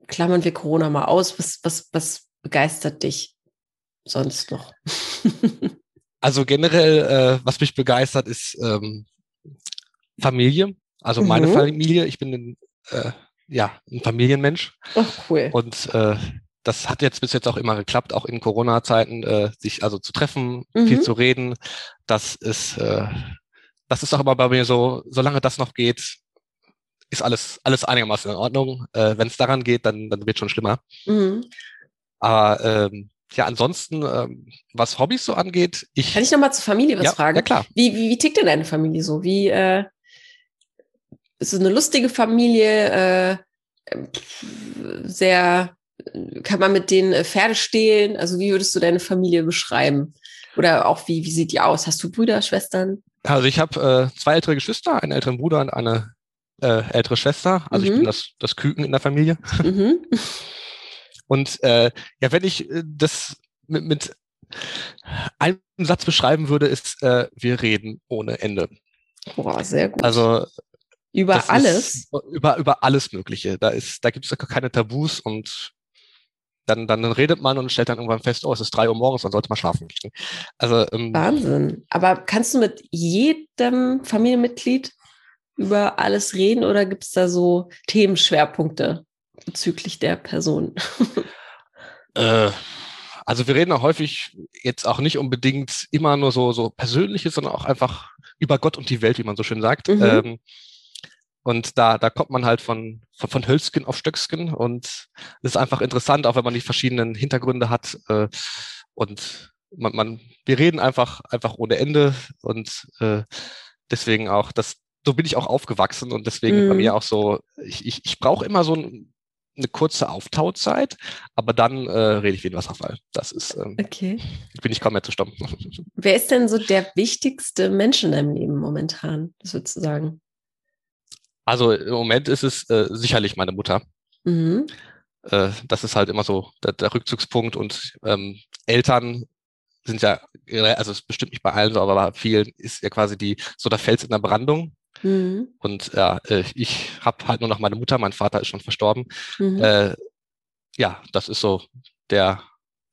Speaker 1: klammern wir Corona mal aus. Was, was, was begeistert dich sonst noch?
Speaker 2: also generell, äh, was mich begeistert, ist ähm, Familie. Also mhm. meine Familie, ich bin ein, äh, ja, ein Familienmensch.
Speaker 1: Ach, cool.
Speaker 2: Und äh, das hat jetzt bis jetzt auch immer geklappt, auch in Corona-Zeiten, äh, sich also zu treffen, mhm. viel zu reden. Das ist, äh, das ist auch immer bei mir so, solange das noch geht, ist alles, alles einigermaßen in Ordnung. Äh, Wenn es daran geht, dann, dann wird schon schlimmer. Mhm. Aber ähm, ja, ansonsten, ähm, was Hobbys so angeht, ich.
Speaker 1: Kann ich nochmal zur Familie was
Speaker 2: ja,
Speaker 1: fragen?
Speaker 2: Ja, klar.
Speaker 1: Wie, wie, wie tickt denn deine Familie so? Wie, äh, ist es eine lustige Familie, äh, sehr, kann man mit denen äh, Pferde stehlen? Also wie würdest du deine Familie beschreiben? Oder auch wie, wie sieht die aus? Hast du Brüder, Schwestern?
Speaker 2: Also ich habe äh, zwei ältere Geschwister, einen älteren Bruder und eine äh, ältere Schwester. Also mhm. ich bin das, das Küken in der Familie. Mhm. Und äh, ja, wenn ich äh, das mit, mit einem Satz beschreiben würde, ist, äh, wir reden ohne Ende.
Speaker 1: Boah, sehr gut.
Speaker 2: Also
Speaker 1: über alles?
Speaker 2: über, über alles Mögliche. Da, ist, da gibt es keine Tabus und dann, dann redet man und stellt dann irgendwann fest, oh, es ist drei Uhr morgens, dann sollte man schlafen gehen.
Speaker 1: Also, ähm, Wahnsinn. Aber kannst du mit jedem Familienmitglied über alles reden oder gibt es da so Themenschwerpunkte bezüglich der Person?
Speaker 2: äh, also wir reden auch häufig jetzt auch nicht unbedingt immer nur so, so Persönliches, sondern auch einfach über Gott und die Welt, wie man so schön sagt. Mhm. Ähm, und da, da kommt man halt von, von, von Hölzgen auf Stöcksken und es ist einfach interessant, auch wenn man die verschiedenen Hintergründe hat. Äh, und man, man, wir reden einfach, einfach ohne Ende und äh, deswegen auch, das, so bin ich auch aufgewachsen und deswegen mm. bei mir mhm. auch so, ich, ich, ich brauche immer so ein, eine kurze Auftauzeit, aber dann äh, rede ich wie ein Wasserfall. Das ist, ähm, okay. bin ich kaum mehr zu stoppen.
Speaker 1: Wer ist denn so der wichtigste Mensch in deinem Leben momentan, das würdest du sagen?
Speaker 2: Also im Moment ist es äh, sicherlich meine Mutter. Mhm. Äh, das ist halt immer so der, der Rückzugspunkt und ähm, Eltern sind ja, also es bestimmt nicht bei allen so, aber bei vielen ist ja quasi die so der Fels in der Brandung. Mhm. Und ja, äh, ich habe halt nur noch meine Mutter, mein Vater ist schon verstorben. Mhm. Äh, ja, das ist so der,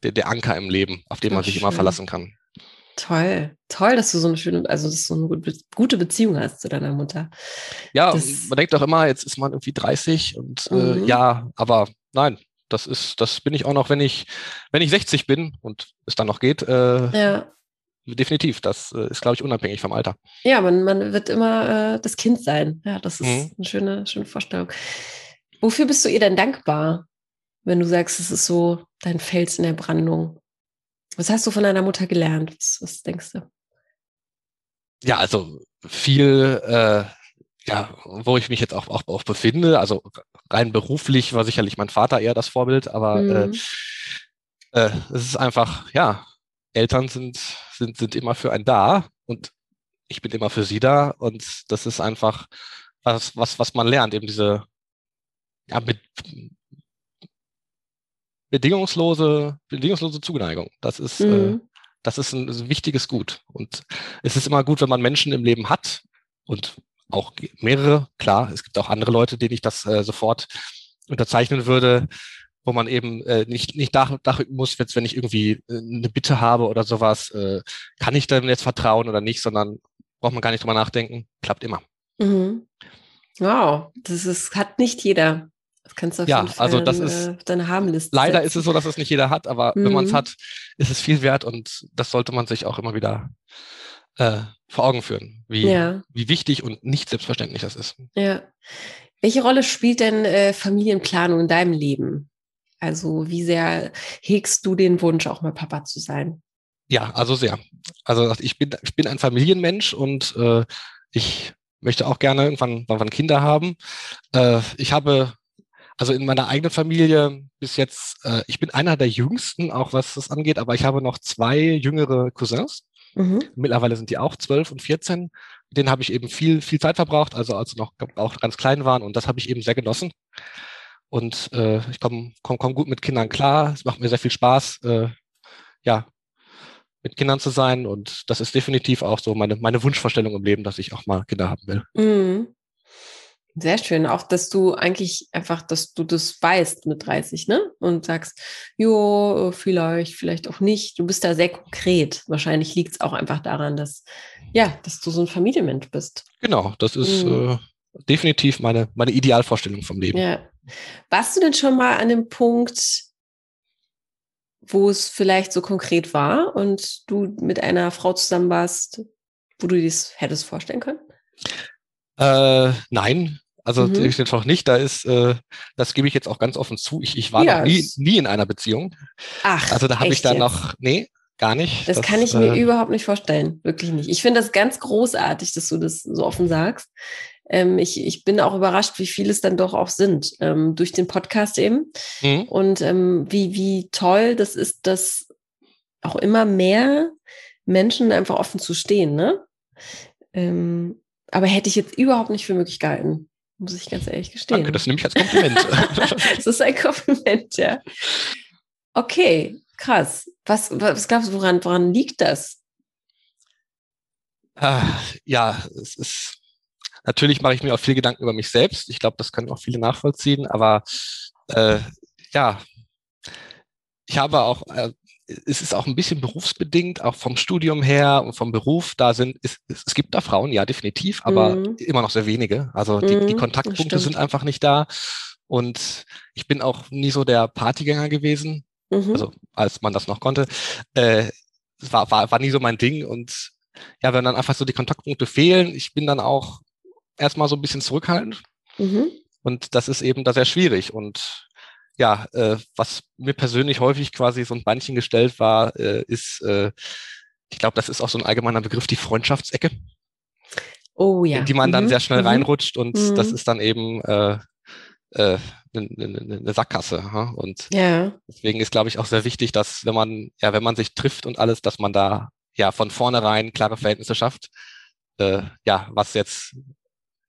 Speaker 2: der, der Anker im Leben, auf den man Ach, sich schön. immer verlassen kann.
Speaker 1: Toll, toll, dass du so eine schöne, also dass du eine gute Beziehung hast zu deiner Mutter.
Speaker 2: Ja, das, man denkt doch immer, jetzt ist man irgendwie 30 und äh, mhm. äh, ja, aber nein, das ist, das bin ich auch noch, wenn ich, wenn ich 60 bin und es dann noch geht. Äh, ja. Definitiv, das äh, ist, glaube ich, unabhängig vom Alter.
Speaker 1: Ja, man, man wird immer äh, das Kind sein. Ja, das ist mhm. eine schöne, schöne Vorstellung. Wofür bist du ihr denn dankbar, wenn du sagst, es ist so dein Fels in der Brandung? Was hast du von deiner Mutter gelernt? Was, was denkst du?
Speaker 2: Ja, also viel, äh, ja, wo ich mich jetzt auch, auch, auch befinde. Also rein beruflich war sicherlich mein Vater eher das Vorbild, aber äh, mhm. äh, äh, es ist einfach, ja, Eltern sind, sind, sind immer für einen da und ich bin immer für sie da und das ist einfach was, was, was man lernt, eben diese, ja, mit, bedingungslose, bedingungslose Zuneigung. Das ist, äh, mhm. äh, das ist ein, ein, wichtiges Gut. Und es ist immer gut, wenn man Menschen im Leben hat und auch mehrere. Klar, es gibt auch andere Leute, denen ich das äh, sofort unterzeichnen würde, wo man eben äh, nicht, nicht nachrücken muss, jetzt, wenn ich irgendwie äh, eine Bitte habe oder sowas, äh, kann ich dem jetzt vertrauen oder nicht, sondern braucht man gar nicht drüber nachdenken, klappt immer.
Speaker 1: Mhm. Wow, das ist, hat nicht jeder.
Speaker 2: Das kannst du auf ja, jeden Fall also das ist, äh, deine Harmliste Leider setzen. ist es so, dass es nicht jeder hat, aber mhm. wenn man es hat, ist es viel wert und das sollte man sich auch immer wieder äh, vor Augen führen, wie, ja. wie wichtig und nicht selbstverständlich das ist.
Speaker 1: Ja. Welche Rolle spielt denn äh, Familienplanung in deinem Leben? Also wie sehr hegst du den Wunsch, auch mal Papa zu sein?
Speaker 2: Ja, also sehr. Also ich bin, ich bin ein Familienmensch und äh, ich möchte auch gerne irgendwann, irgendwann Kinder haben. Äh, ich habe also in meiner eigenen Familie bis jetzt, äh, ich bin einer der jüngsten, auch was das angeht, aber ich habe noch zwei jüngere Cousins. Mhm. Mittlerweile sind die auch zwölf und vierzehn. Mit denen habe ich eben viel, viel Zeit verbraucht, also als sie noch auch ganz klein waren und das habe ich eben sehr genossen. Und äh, ich komme komm, komm gut mit Kindern klar. Es macht mir sehr viel Spaß, äh, ja, mit Kindern zu sein. Und das ist definitiv auch so meine, meine Wunschvorstellung im Leben, dass ich auch mal Kinder haben will.
Speaker 1: Mhm. Sehr schön, auch dass du eigentlich einfach, dass du das weißt mit 30, ne? Und sagst, jo, vielleicht, vielleicht auch nicht. Du bist da sehr konkret. Wahrscheinlich liegt es auch einfach daran, dass, ja, dass du so ein Familienmensch bist.
Speaker 2: Genau, das ist mhm. äh, definitiv meine, meine Idealvorstellung vom Leben.
Speaker 1: Ja. Warst du denn schon mal an dem Punkt, wo es vielleicht so konkret war und du mit einer Frau zusammen warst, wo du dir das hättest vorstellen können?
Speaker 2: Äh, nein, also mhm. ich noch nicht. Da ist, äh, das gebe ich jetzt auch ganz offen zu. Ich, ich war ja. noch nie, nie in einer Beziehung. Ach, also da habe ich dann noch, nee, gar nicht.
Speaker 1: Das, das kann ich mir äh, überhaupt nicht vorstellen, wirklich nicht. Ich finde das ganz großartig, dass du das so offen sagst. Ähm, ich, ich bin auch überrascht, wie viele es dann doch auch sind ähm, durch den Podcast eben mhm. und ähm, wie wie toll das ist, dass auch immer mehr Menschen einfach offen zu stehen, ne? Ähm, aber hätte ich jetzt überhaupt nicht für möglich gehalten, muss ich ganz ehrlich gestehen.
Speaker 2: Danke, das nehme ich als Kompliment.
Speaker 1: das ist ein Kompliment, ja. Okay, krass. Was, was glaubst du, woran, woran liegt das?
Speaker 2: Ah, ja, es ist natürlich mache ich mir auch viel Gedanken über mich selbst. Ich glaube, das können auch viele nachvollziehen, aber äh, ja, ich habe auch, äh, es ist auch ein bisschen berufsbedingt, auch vom Studium her und vom Beruf. Da sind, es, es gibt da Frauen, ja, definitiv, aber mhm. immer noch sehr wenige. Also die, mhm, die Kontaktpunkte sind einfach nicht da. Und ich bin auch nie so der Partygänger gewesen, mhm. also als man das noch konnte. Äh, es war, war, war nie so mein Ding. Und ja, wenn dann einfach so die Kontaktpunkte fehlen, ich bin dann auch erstmal so ein bisschen zurückhaltend. Mhm. Und das ist eben da sehr schwierig. Und ja, äh, was mir persönlich häufig quasi so ein Beinchen gestellt war, äh, ist, äh, ich glaube, das ist auch so ein allgemeiner Begriff, die Freundschaftsecke.
Speaker 1: Oh ja.
Speaker 2: In die man mhm. dann sehr schnell mhm. reinrutscht und mhm. das ist dann eben äh, äh, eine, eine, eine Sackgasse. Ja? Und ja. deswegen ist, glaube ich, auch sehr wichtig, dass wenn man, ja, wenn man sich trifft und alles, dass man da ja von vornherein klare Verhältnisse schafft. Äh, ja, was jetzt,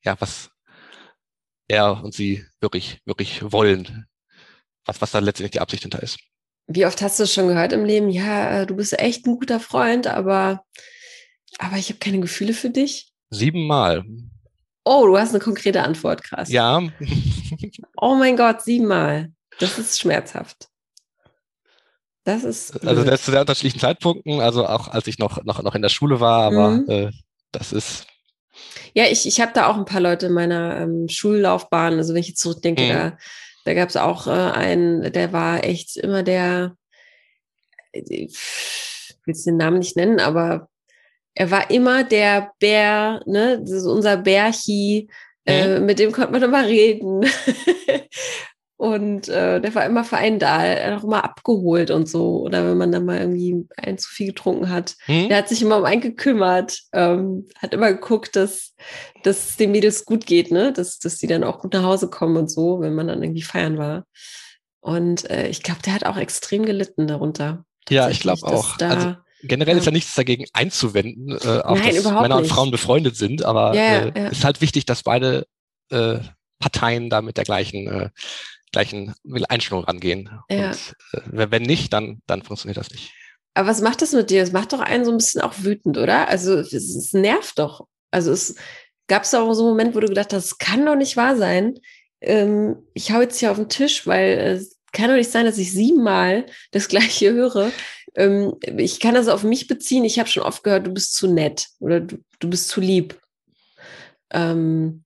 Speaker 2: ja, was er und sie wirklich, wirklich wollen was, was da letztendlich die Absicht hinter ist.
Speaker 1: Wie oft hast du schon gehört im Leben, ja, äh, du bist echt ein guter Freund, aber, aber ich habe keine Gefühle für dich?
Speaker 2: Siebenmal.
Speaker 1: Oh, du hast eine konkrete Antwort, krass.
Speaker 2: Ja.
Speaker 1: oh mein Gott, siebenmal. Das ist schmerzhaft. Das ist.
Speaker 2: Blöd. Also das zu sehr unterschiedlichen Zeitpunkten, also auch als ich noch, noch, noch in der Schule war, aber mhm. äh, das ist.
Speaker 1: Ja, ich, ich habe da auch ein paar Leute in meiner ähm, Schullaufbahn, also wenn ich jetzt zurückdenke, mhm. da da gab es auch äh, einen, der war echt immer der, ich will den Namen nicht nennen, aber er war immer der Bär, ne, das ist unser Bärchi, äh, mhm. mit dem konnte man immer reden. und äh, der war immer für einen da, er hat auch immer abgeholt und so. Oder wenn man dann mal irgendwie ein zu viel getrunken hat. Mhm. Der hat sich immer um einen gekümmert, ähm, hat immer geguckt, dass, dass es den Mädels gut geht, ne? Dass, dass die dann auch gut nach Hause kommen und so, wenn man dann irgendwie feiern war. Und äh, ich glaube, der hat auch extrem gelitten darunter.
Speaker 2: Ja, ich glaube auch. Da, also generell ja. ist ja nichts dagegen einzuwenden, äh, auch Nein, dass Männer und Frauen befreundet sind, aber ja, äh, ja. ist halt wichtig, dass beide äh, Parteien da mit der gleichen, äh, gleichen Einstellung rangehen. Ja. Und äh, wenn nicht, dann, dann funktioniert das nicht.
Speaker 1: Aber was macht das mit dir? Es macht doch einen so ein bisschen auch wütend, oder? Also es, es nervt doch. Also es gab es auch so einen Moment, wo du gedacht hast, das kann doch nicht wahr sein. Ähm, ich hau jetzt hier auf den Tisch, weil es kann doch nicht sein, dass ich siebenmal das gleiche höre. Ähm, ich kann das auf mich beziehen. Ich habe schon oft gehört, du bist zu nett oder du, du bist zu lieb. Ähm,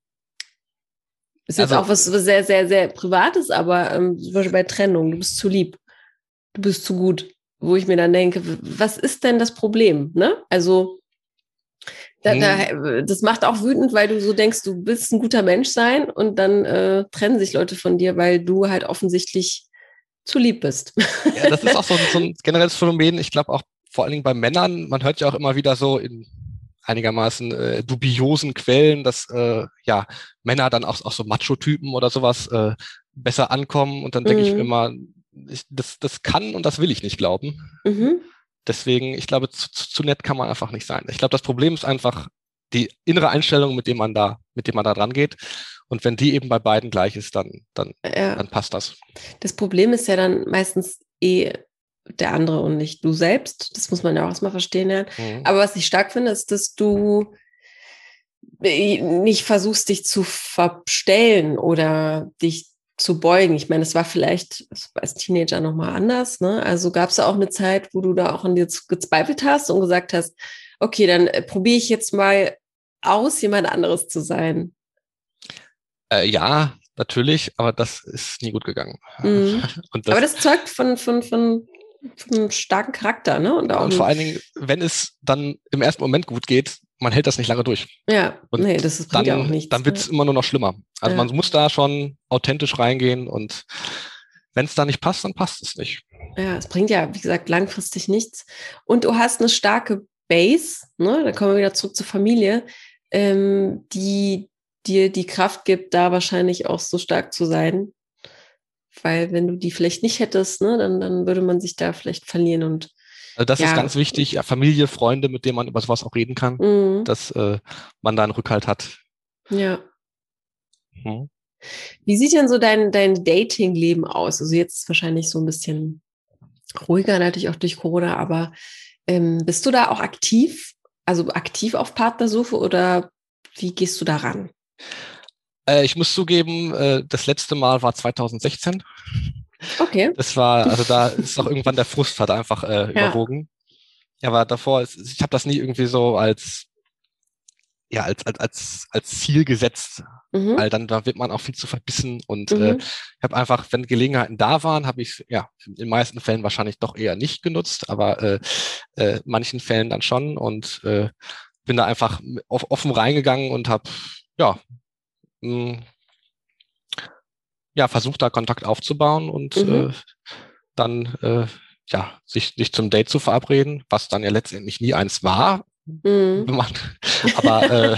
Speaker 1: ist jetzt also, auch was sehr, sehr, sehr Privates, aber ähm, zum Beispiel bei Trennung, du bist zu lieb, du bist zu gut, wo ich mir dann denke, was ist denn das Problem? Ne? Also da, da, hm. das macht auch wütend, weil du so denkst, du willst ein guter Mensch sein und dann äh, trennen sich Leute von dir, weil du halt offensichtlich zu lieb bist.
Speaker 2: Ja, das ist auch so so ein generelles Phänomen. Ich glaube auch vor allen Dingen bei Männern, man hört ja auch immer wieder so in einigermaßen äh, dubiosen Quellen, dass äh, ja Männer dann auch, auch so Macho-Typen oder sowas äh, besser ankommen. Und dann denke mhm. ich immer, ich, das, das kann und das will ich nicht glauben. Mhm. Deswegen, ich glaube, zu, zu, nett kann man einfach nicht sein. Ich glaube, das Problem ist einfach die innere Einstellung, mit dem man da, mit dem man da dran geht. Und wenn die eben bei beiden gleich ist, dann, dann, ja. dann passt das.
Speaker 1: Das Problem ist ja dann meistens eh der andere und nicht du selbst. Das muss man ja auch erstmal verstehen lernen. Mhm. Aber was ich stark finde, ist, dass du nicht versuchst, dich zu verstellen oder dich zu beugen. Ich meine, es war vielleicht als Teenager nochmal anders. Ne? Also gab es ja auch eine Zeit, wo du da auch an dir gezweifelt hast und gesagt hast, okay, dann äh, probiere ich jetzt mal aus, jemand anderes zu sein.
Speaker 2: Äh, ja, natürlich, aber das ist nie gut gegangen.
Speaker 1: Mhm. Das, aber das zeugt von, von, von einen starken Charakter, ne?
Speaker 2: Und, auch und vor allen Dingen, wenn es dann im ersten Moment gut geht, man hält das nicht lange durch.
Speaker 1: Ja, und nee, das ist dann, ja auch nichts.
Speaker 2: Dann wird es immer nur noch schlimmer. Also ja. man muss da schon authentisch reingehen und wenn es da nicht passt, dann passt es nicht.
Speaker 1: Ja, es bringt ja, wie gesagt, langfristig nichts. Und du hast eine starke Base, ne? Da kommen wir wieder zurück zur Familie, ähm, die dir die Kraft gibt, da wahrscheinlich auch so stark zu sein. Weil wenn du die vielleicht nicht hättest, ne, dann, dann würde man sich da vielleicht verlieren und
Speaker 2: Also das ja. ist ganz wichtig. Familie, Freunde, mit denen man über sowas auch reden kann, mhm. dass äh, man da einen Rückhalt hat.
Speaker 1: Ja. Hm. Wie sieht denn so dein, dein Dating-Leben aus? Also jetzt ist wahrscheinlich so ein bisschen ruhiger, natürlich auch durch Corona, aber ähm, bist du da auch aktiv? Also aktiv auf Partnersuche oder wie gehst du daran?
Speaker 2: Äh, ich muss zugeben, äh, das letzte Mal war 2016.
Speaker 1: Okay.
Speaker 2: Das war, also da ist auch irgendwann der Frust hat einfach äh, ja. überwogen. Aber davor, ich habe das nie irgendwie so als ja, als, als, als, als Ziel gesetzt, mhm. weil dann da wird man auch viel zu verbissen und mhm. äh, ich habe einfach, wenn Gelegenheiten da waren, habe ich ja in den meisten Fällen wahrscheinlich doch eher nicht genutzt, aber äh, äh, manchen Fällen dann schon und äh, bin da einfach offen reingegangen und habe ja ja versucht da Kontakt aufzubauen und mhm. äh, dann äh, ja sich, sich zum Date zu verabreden, was dann ja letztendlich nie eins war, Mhm. Aber äh,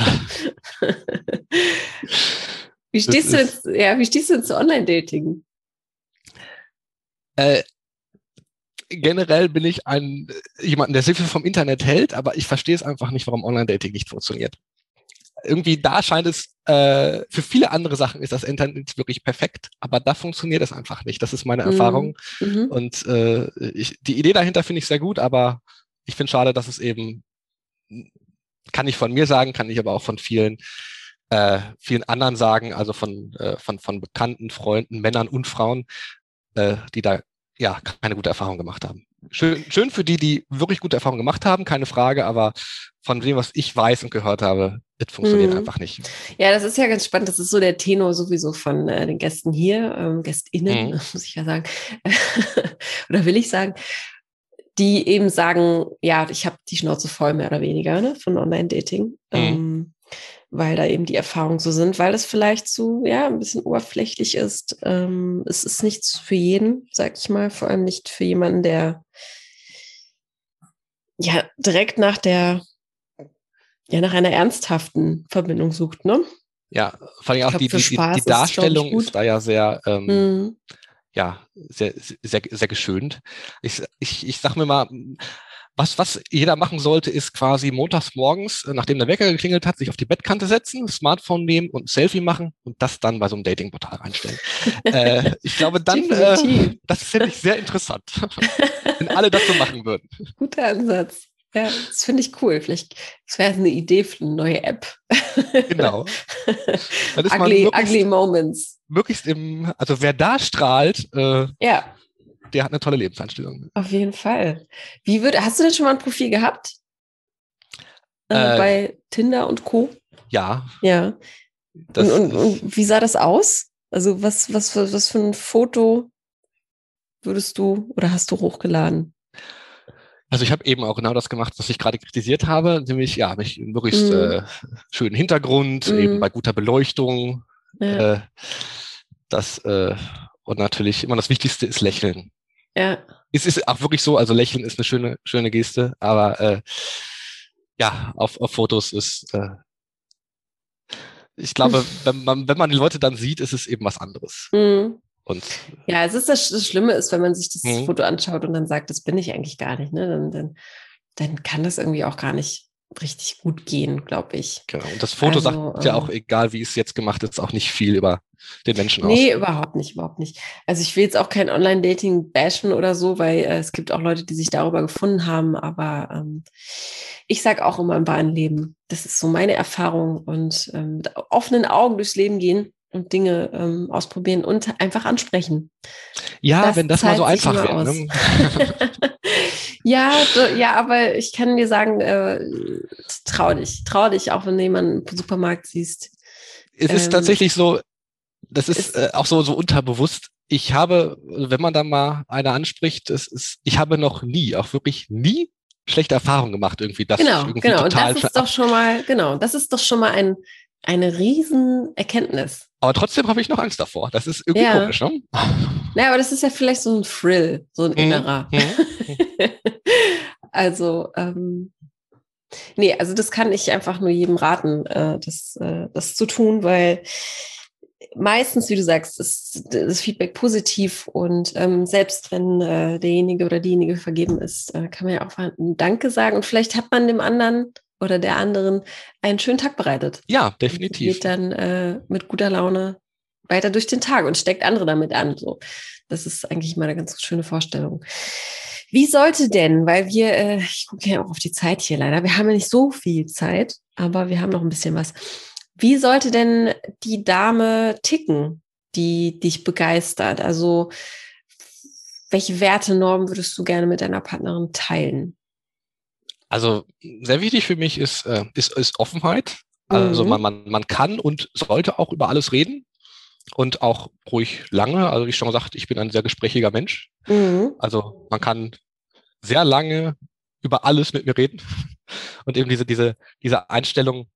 Speaker 1: wie stehst du jetzt, ja, wie stehst du jetzt zu Online-Dating?
Speaker 2: Äh, generell bin ich ein jemand, der sehr viel vom Internet hält, aber ich verstehe es einfach nicht, warum Online-Dating nicht funktioniert. Irgendwie da scheint es, äh, für viele andere Sachen ist das Internet wirklich perfekt, aber da funktioniert es einfach nicht. Das ist meine mhm. Erfahrung. Mhm. Und äh, ich, die Idee dahinter finde ich sehr gut, aber ich finde schade, dass es eben kann ich von mir sagen, kann ich aber auch von vielen, äh, vielen anderen sagen, also von, äh, von, von bekannten Freunden, Männern und Frauen, äh, die da ja keine gute Erfahrung gemacht haben. Schön, schön für die, die wirklich gute Erfahrungen gemacht haben, keine Frage, aber von dem, was ich weiß und gehört habe, das funktioniert mhm. einfach nicht.
Speaker 1: Ja, das ist ja ganz spannend. Das ist so der Tenor sowieso von äh, den Gästen hier, ähm, GästInnen, mhm. muss ich ja sagen. Oder will ich sagen die eben sagen, ja, ich habe die Schnauze voll mehr oder weniger ne, von Online-Dating, mhm. ähm, weil da eben die Erfahrungen so sind, weil es vielleicht so, ja, ein bisschen oberflächlich ist. Ähm, es ist nichts für jeden, sag ich mal, vor allem nicht für jemanden, der ja direkt nach der, ja, nach einer ernsthaften Verbindung sucht, ne?
Speaker 2: Ja, vor allem auch glaub, die, die, die, Darstellung ist, ist, da ja sehr, ähm, mhm ja, sehr, sehr, sehr geschönt. Ich, ich, ich sag mir mal, was, was jeder machen sollte, ist quasi montags morgens, äh, nachdem der Wecker geklingelt hat, sich auf die Bettkante setzen, Smartphone nehmen und ein Selfie machen und das dann bei so einem Datingportal einstellen. äh, ich glaube, dann, äh, das finde ich sehr interessant, wenn alle das so machen würden.
Speaker 1: Guter Ansatz. Ja, das finde ich cool. Vielleicht das wäre eine Idee für eine neue App.
Speaker 2: Genau.
Speaker 1: ugly, ugly Moments.
Speaker 2: Möglichst im, also wer da strahlt, äh,
Speaker 1: ja.
Speaker 2: Der hat eine tolle Lebenseinstellung.
Speaker 1: Auf jeden Fall. Wie würde, hast du denn schon mal ein Profil gehabt? Äh, äh, bei Tinder und Co.
Speaker 2: Ja.
Speaker 1: Ja. Und, und, und, wie sah das aus? Also was, was, was für ein Foto würdest du oder hast du hochgeladen?
Speaker 2: Also ich habe eben auch genau das gemacht, was ich gerade kritisiert habe, nämlich ja, mich möglichst mm. äh, schönen Hintergrund, mm. eben bei guter Beleuchtung. Ja. Äh, das äh, und natürlich immer das Wichtigste ist Lächeln.
Speaker 1: Ja.
Speaker 2: Es ist auch wirklich so, also Lächeln ist eine schöne, schöne Geste, aber äh, ja, auf, auf Fotos ist äh, ich glaube, wenn man, wenn man die Leute dann sieht, ist es eben was anderes.
Speaker 1: Mm. Und ja, es ist das, das Schlimme ist, wenn man sich das mhm. Foto anschaut und dann sagt, das bin ich eigentlich gar nicht, ne? Dann, dann, dann kann das irgendwie auch gar nicht richtig gut gehen, glaube ich.
Speaker 2: Genau. Und das Foto also, sagt ja auch, ähm, egal wie es jetzt gemacht ist, auch nicht viel über den Menschen
Speaker 1: aus. Nee, überhaupt nicht, überhaupt nicht. Also ich will jetzt auch kein Online-Dating bashen oder so, weil äh, es gibt auch Leute, die sich darüber gefunden haben, aber ähm, ich sage auch immer im wahren Leben, das ist so meine Erfahrung und ähm, mit offenen Augen durchs Leben gehen und Dinge ähm, ausprobieren und einfach ansprechen.
Speaker 2: Ja, das wenn das mal so einfach wäre. Ne?
Speaker 1: ja, du, ja, aber ich kann dir sagen, äh, trau dich, trau dich, auch wenn du jemanden im Supermarkt siehst.
Speaker 2: Es ist ähm, tatsächlich so, das ist, ist äh, auch so, so unterbewusst. Ich habe, wenn man da mal einer anspricht, es ist, ich habe noch nie, auch wirklich nie schlechte Erfahrungen gemacht, irgendwie das
Speaker 1: genau,
Speaker 2: irgendwie
Speaker 1: genau. Und das ist doch schon mal, genau, das ist doch schon mal ein, eine riesen Erkenntnis.
Speaker 2: Aber trotzdem habe ich noch Angst davor. Das ist irgendwie ja. komisch, ne?
Speaker 1: Naja, aber das ist ja vielleicht so ein Thrill, so ein mhm. innerer. Mhm. also, ähm, nee, also das kann ich einfach nur jedem raten, äh, das, äh, das zu tun, weil meistens, wie du sagst, ist das Feedback positiv und ähm, selbst wenn äh, derjenige oder diejenige vergeben ist, äh, kann man ja auch ein Danke sagen und vielleicht hat man dem anderen oder der anderen einen schönen Tag bereitet.
Speaker 2: Ja, definitiv.
Speaker 1: Geht dann äh, mit guter Laune weiter durch den Tag und steckt andere damit an. So, das ist eigentlich mal eine ganz schöne Vorstellung. Wie sollte denn, weil wir, äh, ich gucke ja auch auf die Zeit hier leider, wir haben ja nicht so viel Zeit, aber wir haben noch ein bisschen was. Wie sollte denn die Dame ticken, die dich begeistert? Also, welche Wertenormen würdest du gerne mit deiner Partnerin teilen?
Speaker 2: Also, sehr wichtig für mich ist, äh, ist, ist Offenheit. Also, mhm. man, man, man kann und sollte auch über alles reden und auch ruhig lange. Also, wie ich schon gesagt, ich bin ein sehr gesprächiger Mensch. Mhm. Also, man kann sehr lange über alles mit mir reden. Und eben diese, diese, diese Einstellung,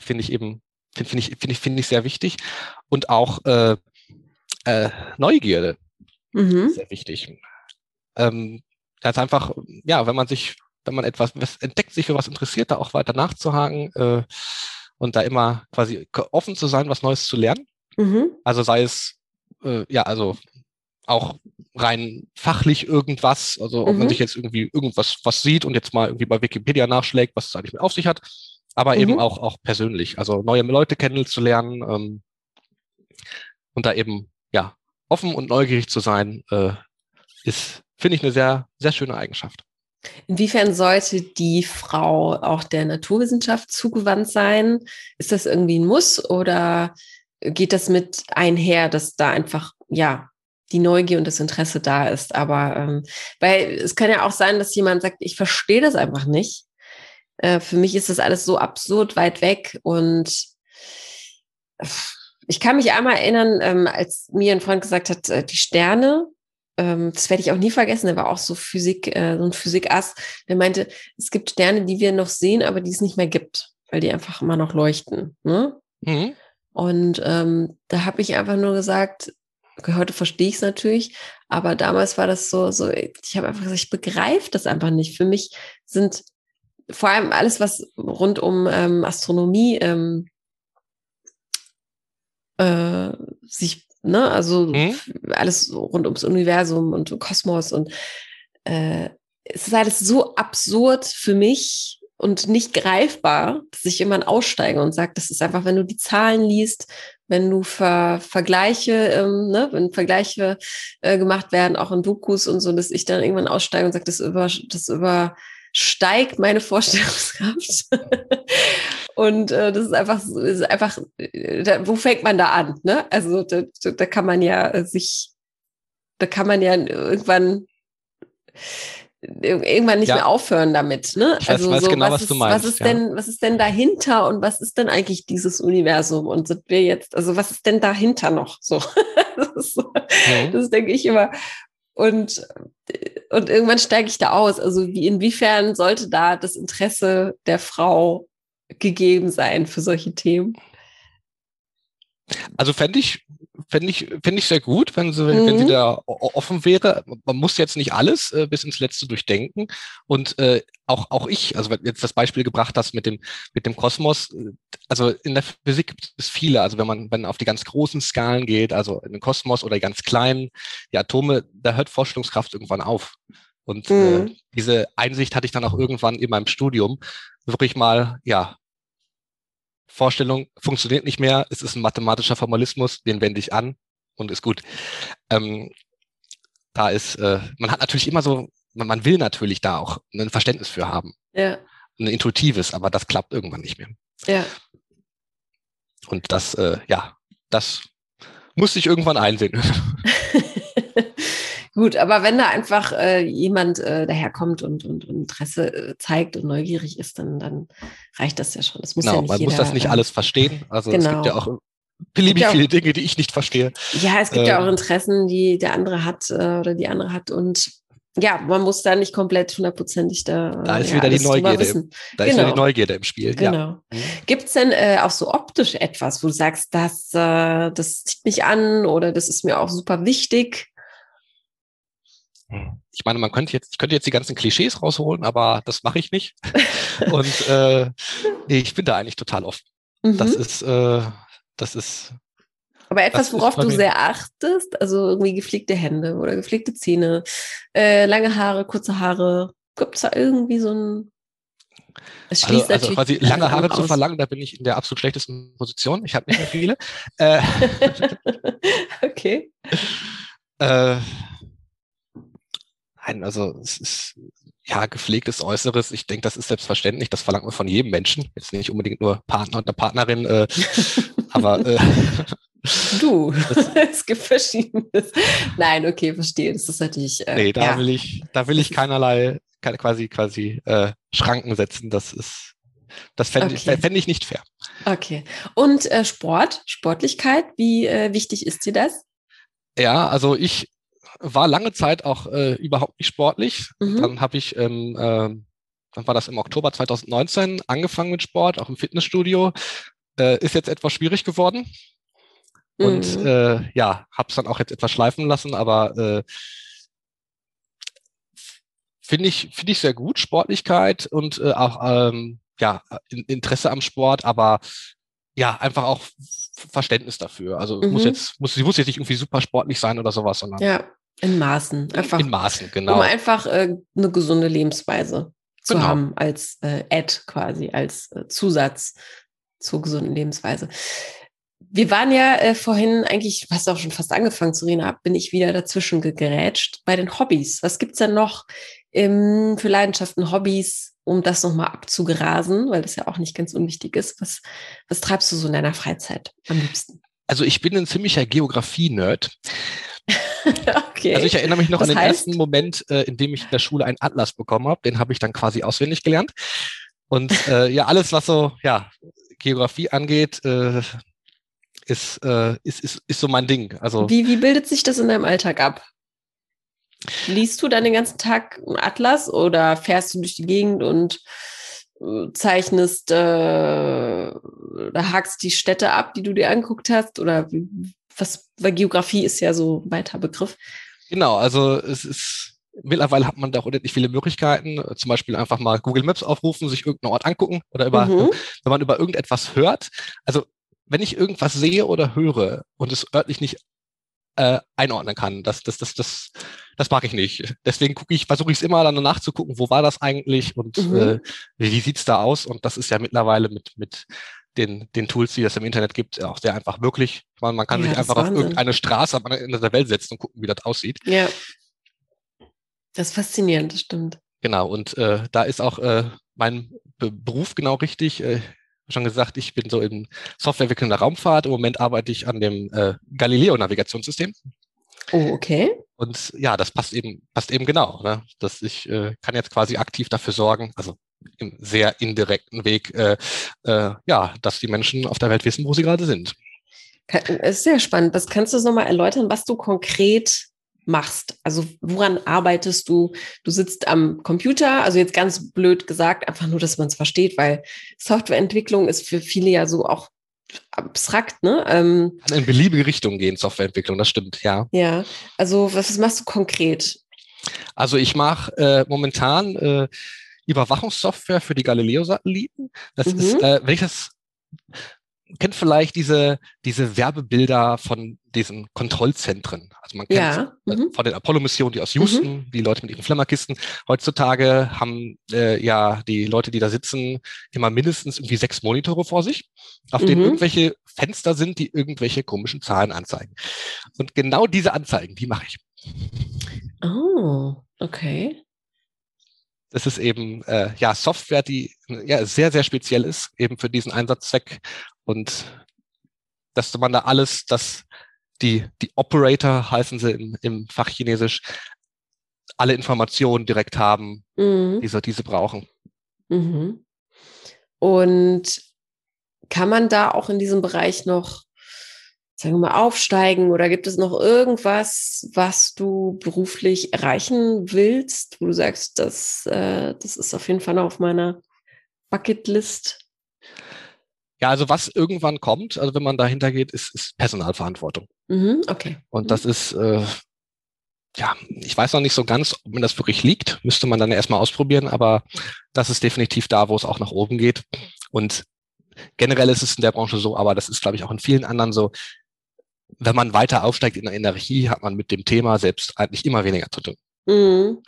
Speaker 2: finde ich eben, finde find ich, finde ich, finde ich sehr wichtig. Und auch äh, äh, Neugierde mhm. sehr wichtig. Ähm, das ist einfach, ja, wenn man sich, wenn man etwas entdeckt, sich für was interessiert, da auch weiter nachzuhaken äh, und da immer quasi offen zu sein, was Neues zu lernen. Mhm. Also sei es, äh, ja, also auch rein fachlich irgendwas, also ob mhm. man sich jetzt irgendwie irgendwas was sieht und jetzt mal irgendwie bei Wikipedia nachschlägt, was es eigentlich mit auf sich hat, aber mhm. eben auch, auch persönlich, also neue Leute kennenzulernen ähm, und da eben, ja, offen und neugierig zu sein, äh, ist, finde ich, eine sehr, sehr schöne Eigenschaft.
Speaker 1: Inwiefern sollte die Frau auch der Naturwissenschaft zugewandt sein? Ist das irgendwie ein Muss oder geht das mit einher, dass da einfach, ja, die Neugier und das Interesse da ist. Aber ähm, weil es kann ja auch sein, dass jemand sagt, ich verstehe das einfach nicht. Äh, für mich ist das alles so absurd weit weg und ich kann mich einmal erinnern, ähm, als mir ein Freund gesagt hat, äh, die Sterne, ähm, das werde ich auch nie vergessen, der war auch so Physik, äh, so ein Physikass, der meinte, es gibt Sterne, die wir noch sehen, aber die es nicht mehr gibt, weil die einfach immer noch leuchten. Ne? Mhm. Und ähm, da habe ich einfach nur gesagt, okay, heute verstehe ich es natürlich, aber damals war das so, so ich habe einfach gesagt, ich begreife das einfach nicht. Für mich sind vor allem alles, was rund um ähm, Astronomie ähm, äh, sich, ne, also mhm. alles rund ums Universum und Kosmos und äh, es ist alles so absurd für mich, und nicht greifbar, dass ich irgendwann aussteige und sage, das ist einfach, wenn du die Zahlen liest, wenn du Ver Vergleiche, ähm, ne, wenn Vergleiche äh, gemacht werden, auch in Dokus und so, dass ich dann irgendwann aussteige und sage, das, über, das übersteigt meine Vorstellungskraft. und äh, das ist einfach, ist einfach äh, da, wo fängt man da an? Ne? Also da, da kann man ja sich, da kann man ja irgendwann irgendwann nicht ja. mehr aufhören damit. Ne?
Speaker 2: Ich also weiß, so, genau, was, was, ist, meinst,
Speaker 1: was ist ja. denn, was ist denn dahinter und was ist denn eigentlich dieses Universum? Und sind wir jetzt, also was ist denn dahinter noch? So, das, ist, mhm. das denke ich immer. Und, und irgendwann steige ich da aus. Also wie, inwiefern sollte da das Interesse der Frau gegeben sein für solche Themen?
Speaker 2: Also fände ich, fände ich, fände ich sehr gut, wenn sie, mhm. wenn sie mhm. da offen wäre. Man muss jetzt nicht alles äh, bis ins Letzte durchdenken. Und äh, auch, auch ich, also jetzt das Beispiel gebracht hast mit dem, mit dem Kosmos, äh, also in der Physik gibt es viele. Also wenn man, wenn auf die ganz großen Skalen geht, also in den Kosmos oder die ganz kleinen, die Atome, da hört Vorstellungskraft irgendwann auf. Und äh, mhm. äh, diese Einsicht hatte ich dann auch irgendwann in meinem Studium, wirklich mal, ja, Vorstellung funktioniert nicht mehr, es ist ein mathematischer Formalismus, den wende ich an und ist gut. Ähm, da ist, äh, man hat natürlich immer so, man, man, will natürlich da auch ein Verständnis für haben. Ja. Ein intuitives, aber das klappt irgendwann nicht mehr.
Speaker 1: Ja.
Speaker 2: Und das, äh, ja, das musste ich irgendwann einsehen.
Speaker 1: Gut, aber wenn da einfach äh, jemand äh, daherkommt und, und, Interesse äh, zeigt und neugierig ist, dann, dann reicht das ja schon. Das muss
Speaker 2: genau,
Speaker 1: ja nicht
Speaker 2: man
Speaker 1: jeder,
Speaker 2: muss das nicht alles verstehen. Also genau. es gibt ja auch beliebig viele Dinge, die ich nicht verstehe.
Speaker 1: Ja, es gibt ja auch ähm. Interessen, die der andere hat äh, oder die andere hat und ja, man muss da nicht komplett hundertprozentig da.
Speaker 2: Da ist ja, wieder die Neugierde. Im, da genau. ist wieder die genau. Neugierde im Spiel.
Speaker 1: Genau. Ja. Mhm. Gibt es denn äh, auch so optisch etwas, wo du sagst, das, äh, das zieht mich an oder das ist mir auch super wichtig?
Speaker 2: Ich meine, man könnte jetzt, ich könnte jetzt die ganzen Klischees rausholen, aber das mache ich nicht. Und äh, ich bin da eigentlich total offen. Mhm. Das ist, äh, das ist,
Speaker 1: Aber etwas, worauf du sehr achtest, also irgendwie gepflegte Hände oder gepflegte Zähne, äh, lange Haare, kurze Haare. Gibt es da irgendwie so ein
Speaker 2: es also, schließt also, also quasi lange Haare zu verlangen, da bin ich in der absolut schlechtesten Position. Ich habe nicht mehr viele. äh,
Speaker 1: okay.
Speaker 2: Äh, nein, also es ist ja gepflegtes Äußeres. Ich denke, das ist selbstverständlich. Das verlangt man von jedem Menschen. Jetzt nicht unbedingt nur Partner und Partnerin, äh, aber äh,
Speaker 1: Du, es gibt verschiedenes. Nein, okay, verstehe. Das ist natürlich.
Speaker 2: Äh, nee, da ja. will ich, da will ich keinerlei quasi, quasi äh, Schranken setzen. Das ist, das fände okay. fänd ich nicht fair.
Speaker 1: Okay. Und äh, Sport, Sportlichkeit, wie äh, wichtig ist dir das?
Speaker 2: Ja, also ich war lange Zeit auch äh, überhaupt nicht sportlich. Mhm. Dann habe ich, ähm, äh, dann war das im Oktober 2019 angefangen mit Sport, auch im Fitnessstudio. Äh, ist jetzt etwas schwierig geworden. Und mhm. äh, ja, habe es dann auch jetzt etwas schleifen lassen, aber äh, finde ich, finde ich sehr gut, Sportlichkeit und äh, auch ähm, ja, Interesse am Sport, aber ja, einfach auch Verständnis dafür. Also mhm. muss jetzt, muss, sie muss jetzt nicht irgendwie super sportlich sein oder sowas, sondern.
Speaker 1: Ja, in Maßen. Einfach.
Speaker 2: In Maßen, genau.
Speaker 1: Um einfach äh, eine gesunde Lebensweise zu genau. haben als äh, Add quasi, als äh, Zusatz zur gesunden Lebensweise. Wir waren ja äh, vorhin eigentlich, hast auch schon fast angefangen zu reden, bin ich wieder dazwischen gerätscht bei den Hobbys. Was gibt's denn noch ähm, für Leidenschaften, Hobbys, um das nochmal abzugrasen, weil das ja auch nicht ganz unwichtig ist. Was, was treibst du so in deiner Freizeit am liebsten?
Speaker 2: Also ich bin ein ziemlicher Geografie-Nerd. okay. Also ich erinnere mich noch das an den heißt? ersten Moment, äh, in dem ich in der Schule einen Atlas bekommen habe. Den habe ich dann quasi auswendig gelernt. Und äh, ja, alles, was so ja, Geografie angeht, äh, ist, äh, ist, ist, ist so mein Ding. Also,
Speaker 1: wie, wie bildet sich das in deinem Alltag ab? Liest du dann den ganzen Tag einen Atlas oder fährst du durch die Gegend und äh, zeichnest, äh, oder hakst die Städte ab, die du dir angeguckt hast? Oder was, weil Geografie ist ja so ein weiter Begriff.
Speaker 2: Genau, also es ist, mittlerweile hat man da auch unendlich viele Möglichkeiten. Zum Beispiel einfach mal Google Maps aufrufen, sich irgendeinen Ort angucken oder über, mhm. wenn man über irgendetwas hört. Also wenn ich irgendwas sehe oder höre und es örtlich nicht äh, einordnen kann. Das, das, das, das, das mag ich nicht. Deswegen gucke ich, versuche ich es immer dann nachzugucken, wo war das eigentlich und mhm. äh, wie sieht's da aus? Und das ist ja mittlerweile mit, mit den, den Tools, die es im Internet gibt, auch sehr einfach möglich. Man, man kann ja, sich einfach auf irgendeine Straße am Ende der Welt setzen und gucken, wie das aussieht.
Speaker 1: Ja. Das ist faszinierend, das stimmt.
Speaker 2: Genau, und äh, da ist auch äh, mein Be Beruf genau richtig. Äh, schon gesagt, ich bin so in Softwareentwicklung der Raumfahrt. Im Moment arbeite ich an dem äh, Galileo-Navigationssystem.
Speaker 1: Oh, okay.
Speaker 2: Und ja, das passt eben, passt eben genau. Ne? Dass ich äh, kann jetzt quasi aktiv dafür sorgen, also im sehr indirekten Weg, äh, äh, ja, dass die Menschen auf der Welt wissen, wo sie gerade sind.
Speaker 1: Ist sehr spannend. Was kannst du uns nochmal erläutern, was du konkret machst. Also woran arbeitest du? Du sitzt am Computer, also jetzt ganz blöd gesagt, einfach nur, dass man es versteht, weil Softwareentwicklung ist für viele ja so auch abstrakt, ne? Ähm,
Speaker 2: Kann in beliebige Richtungen gehen, Softwareentwicklung, das stimmt, ja.
Speaker 1: Ja, also was, was machst du konkret?
Speaker 2: Also ich mache äh, momentan äh, Überwachungssoftware für die Galileo-Satelliten. Das mhm. ist, äh, wenn ich das kennt vielleicht diese, diese Werbebilder von diesen Kontrollzentren. Also man kennt ja. Äh, mhm. von den Apollo-Missionen, die aus Houston, mhm. die Leute mit ihren Flimmerkisten. Heutzutage haben äh, ja die Leute, die da sitzen, immer mindestens irgendwie sechs Monitore vor sich, auf mhm. denen irgendwelche Fenster sind, die irgendwelche komischen Zahlen anzeigen. Und genau diese Anzeigen, die mache ich.
Speaker 1: Oh, okay.
Speaker 2: Das ist eben äh, ja Software, die ja sehr sehr speziell ist, eben für diesen Einsatzzweck und dass man da alles, dass die die Operator heißen sie im, im Fachchinesisch, alle Informationen direkt haben, mhm. die sie diese brauchen.
Speaker 1: Mhm. Und kann man da auch in diesem Bereich noch sagen wir mal, aufsteigen oder gibt es noch irgendwas, was du beruflich erreichen willst, wo du sagst, das, äh, das ist auf jeden Fall noch auf meiner Bucketlist?
Speaker 2: Ja, also was irgendwann kommt, also wenn man dahinter geht, ist, ist Personalverantwortung.
Speaker 1: Mhm, okay.
Speaker 2: Und
Speaker 1: mhm.
Speaker 2: das ist, äh, ja, ich weiß noch nicht so ganz, ob mir das wirklich liegt, müsste man dann erstmal ausprobieren, aber das ist definitiv da, wo es auch nach oben geht. Und generell ist es in der Branche so, aber das ist, glaube ich, auch in vielen anderen so, wenn man weiter aufsteigt in der Energie, hat man mit dem Thema selbst eigentlich immer weniger zu tun. Mhm.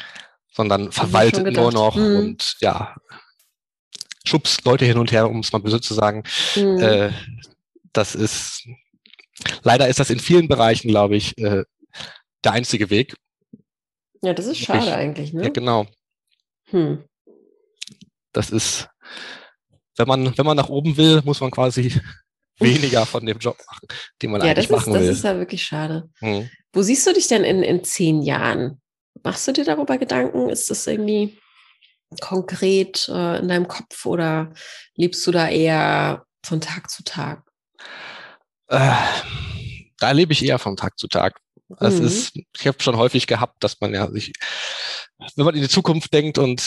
Speaker 2: Sondern verwaltet nur noch mhm. und ja, schubst Leute hin und her, um es mal böse zu sagen. Mhm. Äh, das ist, leider ist das in vielen Bereichen, glaube ich, äh, der einzige Weg.
Speaker 1: Ja, das ist schade ich, eigentlich, ne?
Speaker 2: Ja, genau. Hm. Das ist, wenn man, wenn man nach oben will, muss man quasi weniger von dem Job machen, den man ja, eigentlich
Speaker 1: das ist,
Speaker 2: machen will. Ja,
Speaker 1: das ist ja wirklich schade. Hm. Wo siehst du dich denn in, in zehn Jahren? Machst du dir darüber Gedanken? Ist das irgendwie konkret äh, in deinem Kopf oder lebst du da eher von Tag zu Tag?
Speaker 2: Äh, da lebe ich eher von Tag zu Tag. Es mhm. ist, ich habe schon häufig gehabt, dass man ja sich, wenn man in die Zukunft denkt und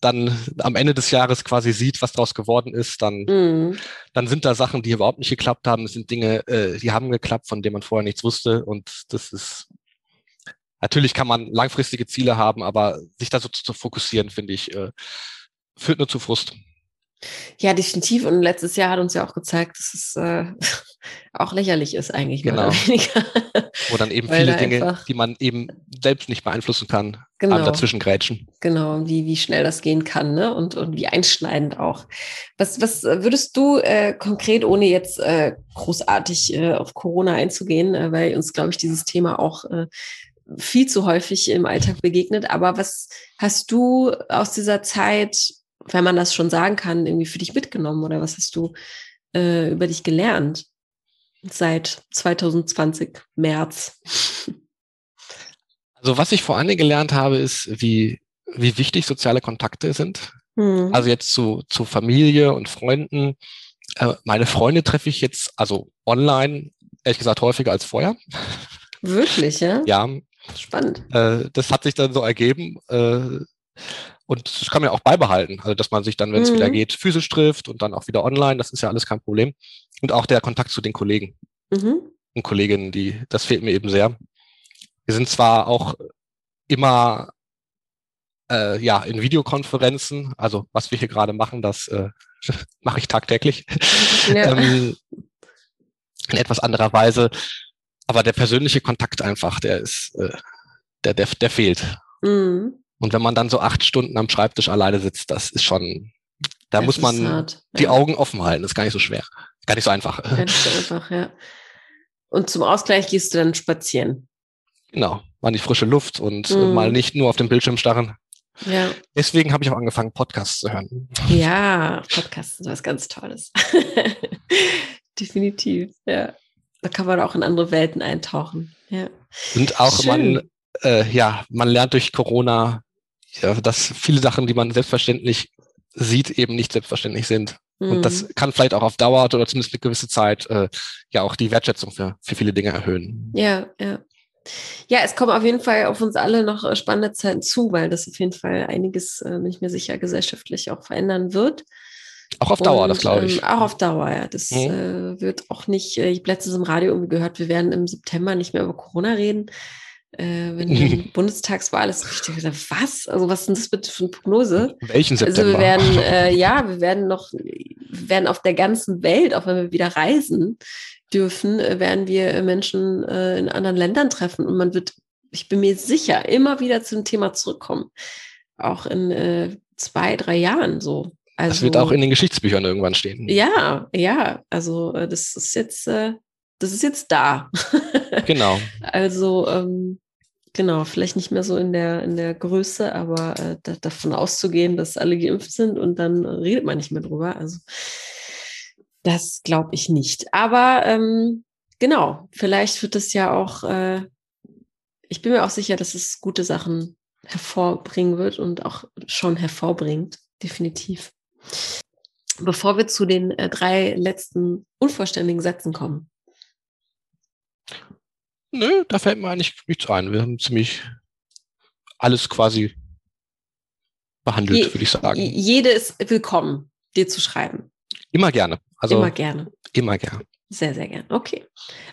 Speaker 2: dann am Ende des Jahres quasi sieht, was daraus geworden ist, dann, mhm. dann sind da Sachen, die überhaupt nicht geklappt haben. Es sind Dinge, äh, die haben geklappt, von denen man vorher nichts wusste. Und das ist, natürlich kann man langfristige Ziele haben, aber sich da so zu fokussieren, finde ich, äh, führt nur zu Frust.
Speaker 1: Ja, definitiv. Und letztes Jahr hat uns ja auch gezeigt, dass es äh, auch lächerlich ist eigentlich.
Speaker 2: Genau. Wo dann eben viele Dinge, die man eben selbst nicht beeinflussen kann, genau. dazwischen grätschen.
Speaker 1: Genau, wie, wie schnell das gehen kann ne? und, und wie einschneidend auch. Was, was würdest du äh, konkret, ohne jetzt äh, großartig äh, auf Corona einzugehen, äh, weil uns, glaube ich, dieses Thema auch äh, viel zu häufig im Alltag begegnet, aber was hast du aus dieser Zeit wenn man das schon sagen kann, irgendwie für dich mitgenommen oder was hast du äh, über dich gelernt seit 2020 März?
Speaker 2: Also was ich vor Dingen gelernt habe, ist, wie, wie wichtig soziale Kontakte sind. Hm. Also jetzt zu, zu Familie und Freunden. Äh, meine Freunde treffe ich jetzt also online, ehrlich gesagt, häufiger als vorher.
Speaker 1: Wirklich, ja?
Speaker 2: Ja.
Speaker 1: Spannend.
Speaker 2: Äh, das hat sich dann so ergeben. Und das kann man ja auch beibehalten, also dass man sich dann, wenn es mhm. wieder geht, physisch trifft und dann auch wieder online, das ist ja alles kein Problem. Und auch der Kontakt zu den Kollegen mhm. und Kolleginnen, die, das fehlt mir eben sehr. Wir sind zwar auch immer äh, ja in Videokonferenzen, also was wir hier gerade machen, das äh, mache ich tagtäglich. Ja. ähm, in etwas anderer Weise. Aber der persönliche Kontakt einfach, der ist, äh, der, der, der fehlt. Mhm. Und wenn man dann so acht Stunden am Schreibtisch alleine sitzt, das ist schon, da das muss man hart, die ja. Augen offen halten. Das ist gar nicht so schwer. Gar nicht so einfach.
Speaker 1: Gar nicht so einfach, ja. Und zum Ausgleich gehst du dann spazieren.
Speaker 2: Genau, mal in die frische Luft und mhm. mal nicht nur auf dem Bildschirm starren. Ja. Deswegen habe ich auch angefangen, Podcasts zu hören.
Speaker 1: Ja, Podcasts sind was ganz Tolles. Definitiv, ja. Da kann man auch in andere Welten eintauchen. Ja.
Speaker 2: Und auch Schön. man, äh, ja, man lernt durch Corona ja, dass viele Sachen, die man selbstverständlich sieht, eben nicht selbstverständlich sind. Mhm. Und das mhm. kann vielleicht auch auf Dauer oder zumindest eine gewisse Zeit äh, ja auch die Wertschätzung für, für viele Dinge erhöhen.
Speaker 1: Ja, ja. Ja, es kommen auf jeden Fall auf uns alle noch äh, spannende Zeiten zu, weil das auf jeden Fall einiges, äh, bin ich mir sicher, gesellschaftlich auch verändern wird.
Speaker 2: Auch auf Dauer, Und, das glaube ich.
Speaker 1: Ähm, auch auf Dauer, ja. Das mhm. äh, wird auch nicht, äh, ich habe letztens im Radio irgendwie gehört, wir werden im September nicht mehr über Corona reden äh, wenn die Bundestagswahl ist, ich dachte, was? Also was ist denn das bitte für eine Prognose?
Speaker 2: Welchen September?
Speaker 1: Also wir werden, äh, ja, wir werden noch, wir werden auf der ganzen Welt, auch wenn wir wieder reisen dürfen, äh, werden wir Menschen äh, in anderen Ländern treffen und man wird, ich bin mir sicher, immer wieder zum Thema zurückkommen. Auch in äh, zwei, drei Jahren so.
Speaker 2: Also, das wird auch in den Geschichtsbüchern irgendwann stehen.
Speaker 1: Ja, ja, also äh, das ist jetzt, das ist jetzt da.
Speaker 2: Genau.
Speaker 1: also, ähm, genau, vielleicht nicht mehr so in der, in der Größe, aber äh, da, davon auszugehen, dass alle geimpft sind und dann redet man nicht mehr drüber. Also, das glaube ich nicht. Aber ähm, genau, vielleicht wird es ja auch, äh, ich bin mir auch sicher, dass es gute Sachen hervorbringen wird und auch schon hervorbringt, definitiv. Bevor wir zu den äh, drei letzten unvollständigen Sätzen kommen,
Speaker 2: Nö, da fällt mir eigentlich nichts ein. Wir haben ziemlich alles quasi behandelt, Je, würde ich sagen.
Speaker 1: Jede ist willkommen, dir zu schreiben.
Speaker 2: Immer gerne.
Speaker 1: Also immer gerne.
Speaker 2: Immer gerne.
Speaker 1: Sehr, sehr gerne. Okay.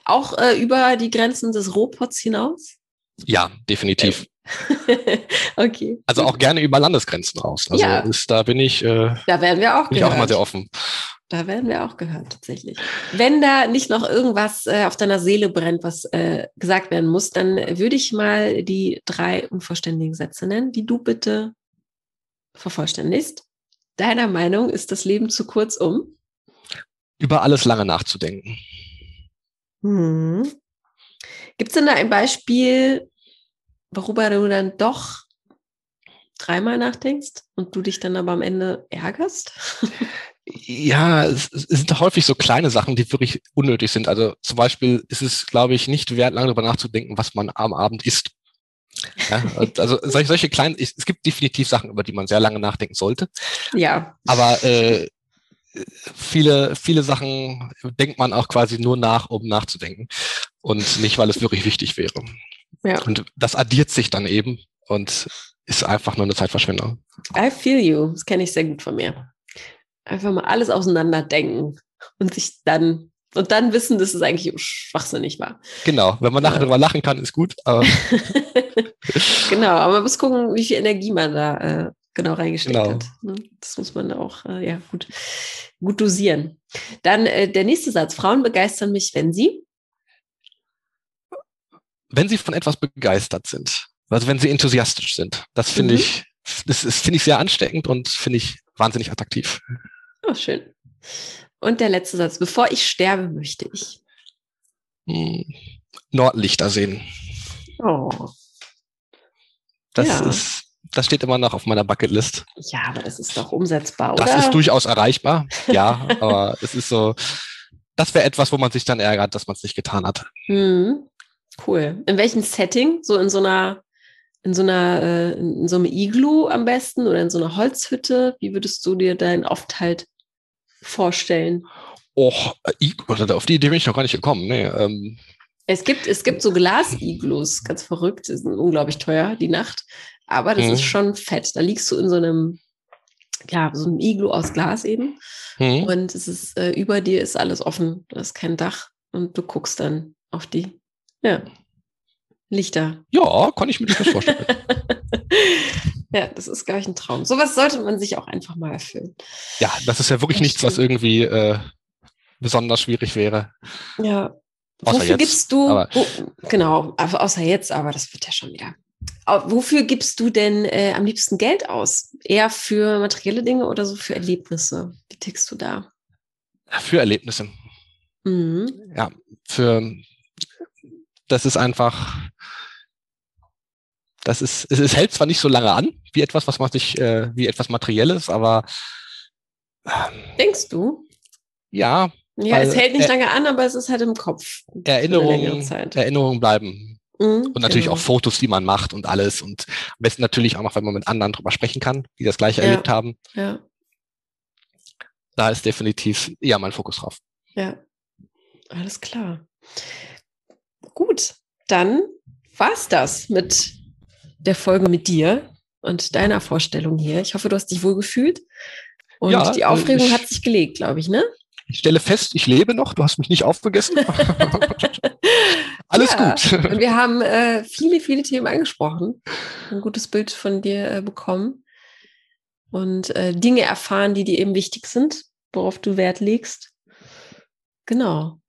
Speaker 1: Auch äh, über die Grenzen des Rohpots hinaus?
Speaker 2: Ja, definitiv.
Speaker 1: okay.
Speaker 2: Also auch gerne über Landesgrenzen raus. Also ja. ist, da bin ich, äh,
Speaker 1: da werden wir auch,
Speaker 2: bin ich auch mal sehr offen.
Speaker 1: Da werden wir auch gehört, tatsächlich. Wenn da nicht noch irgendwas äh, auf deiner Seele brennt, was äh, gesagt werden muss, dann würde ich mal die drei unvollständigen Sätze nennen, die du bitte vervollständigst. Deiner Meinung ist das Leben zu kurz, um?
Speaker 2: Über alles lange nachzudenken.
Speaker 1: Hm. Gibt es denn da ein Beispiel, worüber du dann doch dreimal nachdenkst und du dich dann aber am Ende ärgerst?
Speaker 2: Ja, es, es, sind häufig so kleine Sachen, die wirklich unnötig sind. Also zum Beispiel ist es, glaube ich, nicht wert, lange darüber nachzudenken, was man am Abend isst. Ja, also solche, solche kleinen, es gibt definitiv Sachen, über die man sehr lange nachdenken sollte.
Speaker 1: Ja.
Speaker 2: Aber äh, viele, viele Sachen denkt man auch quasi nur nach, um nachzudenken und nicht, weil es wirklich wichtig wäre. Ja. Und das addiert sich dann eben und ist einfach nur eine Zeitverschwendung.
Speaker 1: I feel you. Das kenne ich sehr gut von mir. Einfach mal alles auseinanderdenken und sich dann und dann wissen, dass es eigentlich schwachsinnig war.
Speaker 2: Genau, wenn man nachher ja. darüber lachen kann, ist gut. Aber
Speaker 1: genau, aber man muss gucken, wie viel Energie man da äh, genau reingesteckt genau. hat. Ne? Das muss man auch äh, ja, gut, gut dosieren. Dann äh, der nächste Satz. Frauen begeistern mich, wenn sie?
Speaker 2: Wenn sie von etwas begeistert sind. Also wenn sie enthusiastisch sind. Das finde mhm. ich, das ist, finde ich sehr ansteckend und finde ich wahnsinnig attraktiv.
Speaker 1: Oh, schön. Und der letzte Satz. Bevor ich sterbe, möchte ich.
Speaker 2: Hm. Nordlichter sehen.
Speaker 1: Oh.
Speaker 2: Das ja. ist, das steht immer noch auf meiner Bucketlist.
Speaker 1: Ja, aber das ist doch umsetzbar, oder?
Speaker 2: Das ist durchaus erreichbar. Ja, aber es ist so, das wäre etwas, wo man sich dann ärgert, dass man es nicht getan hat.
Speaker 1: Hm. Cool. In welchem Setting? So in so einer in so einer, äh, in so einem Iglu am besten oder in so einer Holzhütte? Wie würdest du dir deinen Aufenthalt vorstellen?
Speaker 2: Och, auf die Idee bin ich noch gar nicht gekommen. Nee, ähm.
Speaker 1: Es gibt, es gibt so Glasiglus, ganz verrückt, die sind unglaublich teuer, die Nacht. Aber das mhm. ist schon fett. Da liegst du in so einem, ja, so einem Iglu aus Glas eben. Mhm. Und es ist, äh, über dir ist alles offen. Du hast kein Dach und du guckst dann auf die, ja, Lichter.
Speaker 2: Ja, kann ich mir das vorstellen.
Speaker 1: ja, das ist, glaube ich, ein Traum. Sowas sollte man sich auch einfach mal erfüllen.
Speaker 2: Ja, das ist ja wirklich das nichts, stimmt. was irgendwie äh, besonders schwierig wäre.
Speaker 1: Ja. Außer Wofür jetzt, gibst du, wo, genau, außer jetzt, aber das wird ja schon wieder. Wofür gibst du denn äh, am liebsten Geld aus? Eher für materielle Dinge oder so für Erlebnisse? Wie tickst du da?
Speaker 2: Für Erlebnisse. Mhm. Ja, für das ist einfach, das ist, es, es, hält zwar nicht so lange an, wie etwas, was man sich, äh, wie etwas Materielles, aber
Speaker 1: ähm, Denkst du?
Speaker 2: Ja.
Speaker 1: Ja, es hält nicht lange an, aber es ist halt im Kopf.
Speaker 2: Erinnerungen, Erinnerungen bleiben. Mhm, und natürlich genau. auch Fotos, die man macht und alles. Und am besten natürlich auch noch, wenn man mit anderen drüber sprechen kann, die das gleiche ja. erlebt haben.
Speaker 1: Ja.
Speaker 2: Da ist definitiv ja mein Fokus drauf.
Speaker 1: Ja. Alles klar. Gut, dann war's das mit der Folge mit dir und deiner Vorstellung hier. Ich hoffe, du hast dich wohl gefühlt. Und ja, die Aufregung ich, hat sich gelegt, glaube ich, ne?
Speaker 2: Ich stelle fest, ich lebe noch. Du hast mich nicht aufgegessen. Alles ja, gut.
Speaker 1: Und wir haben äh, viele, viele Themen angesprochen. Ein gutes Bild von dir äh, bekommen. Und äh, Dinge erfahren, die dir eben wichtig sind, worauf du Wert legst. Genau.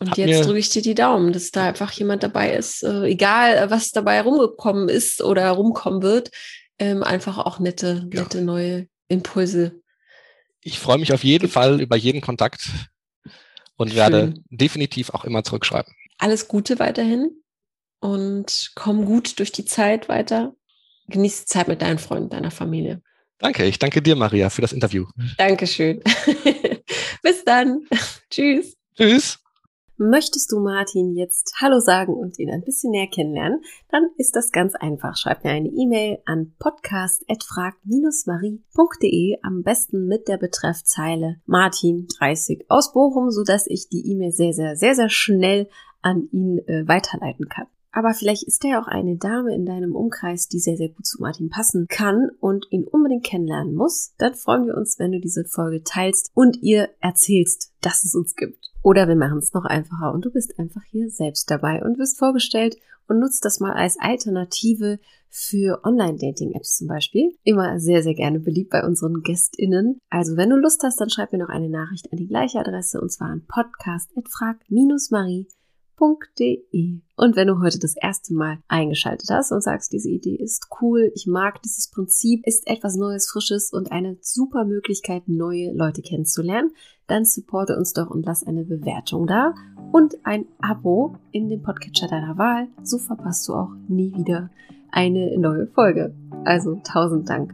Speaker 1: Und jetzt drücke ich dir die Daumen, dass da einfach jemand dabei ist, äh, egal äh, was dabei rumgekommen ist oder rumkommen wird, ähm, einfach auch nette, ja. nette neue Impulse.
Speaker 2: Ich freue mich auf jeden Fall über jeden Kontakt und Schön. werde definitiv auch immer zurückschreiben.
Speaker 1: Alles Gute weiterhin und komm gut durch die Zeit weiter. Genieß die Zeit mit deinen Freunden, deiner Familie.
Speaker 2: Danke, ich danke dir, Maria, für das Interview.
Speaker 1: Dankeschön. Bis dann. Tschüss.
Speaker 2: Tschüss.
Speaker 1: Möchtest du Martin jetzt Hallo sagen und ihn ein bisschen näher kennenlernen? Dann ist das ganz einfach. Schreib mir eine E-Mail an podcast.frag-marie.de, am besten mit der Betreffzeile Martin 30 aus Bochum, sodass ich die E-Mail sehr, sehr, sehr, sehr schnell an ihn äh, weiterleiten kann. Aber vielleicht ist er ja auch eine Dame in deinem Umkreis, die sehr, sehr gut zu Martin passen kann und ihn unbedingt kennenlernen muss. Dann freuen wir uns, wenn du diese Folge teilst und ihr erzählst, dass es uns gibt. Oder wir machen es noch einfacher und du bist einfach hier selbst dabei und wirst vorgestellt und nutzt das mal als Alternative für Online-Dating-Apps zum Beispiel. Immer sehr, sehr gerne beliebt bei unseren GästInnen. Also wenn du Lust hast, dann schreib mir noch eine Nachricht an die gleiche Adresse und zwar an podcast.frag-marie.de www.idee. Und wenn du heute das erste Mal eingeschaltet hast und sagst, diese Idee ist cool, ich mag dieses Prinzip, ist etwas Neues, Frisches und eine super Möglichkeit, neue Leute kennenzulernen, dann supporte uns doch und lass eine Bewertung da und ein Abo in dem Podcatcher deiner Wahl. So verpasst du auch nie wieder eine neue Folge. Also tausend Dank.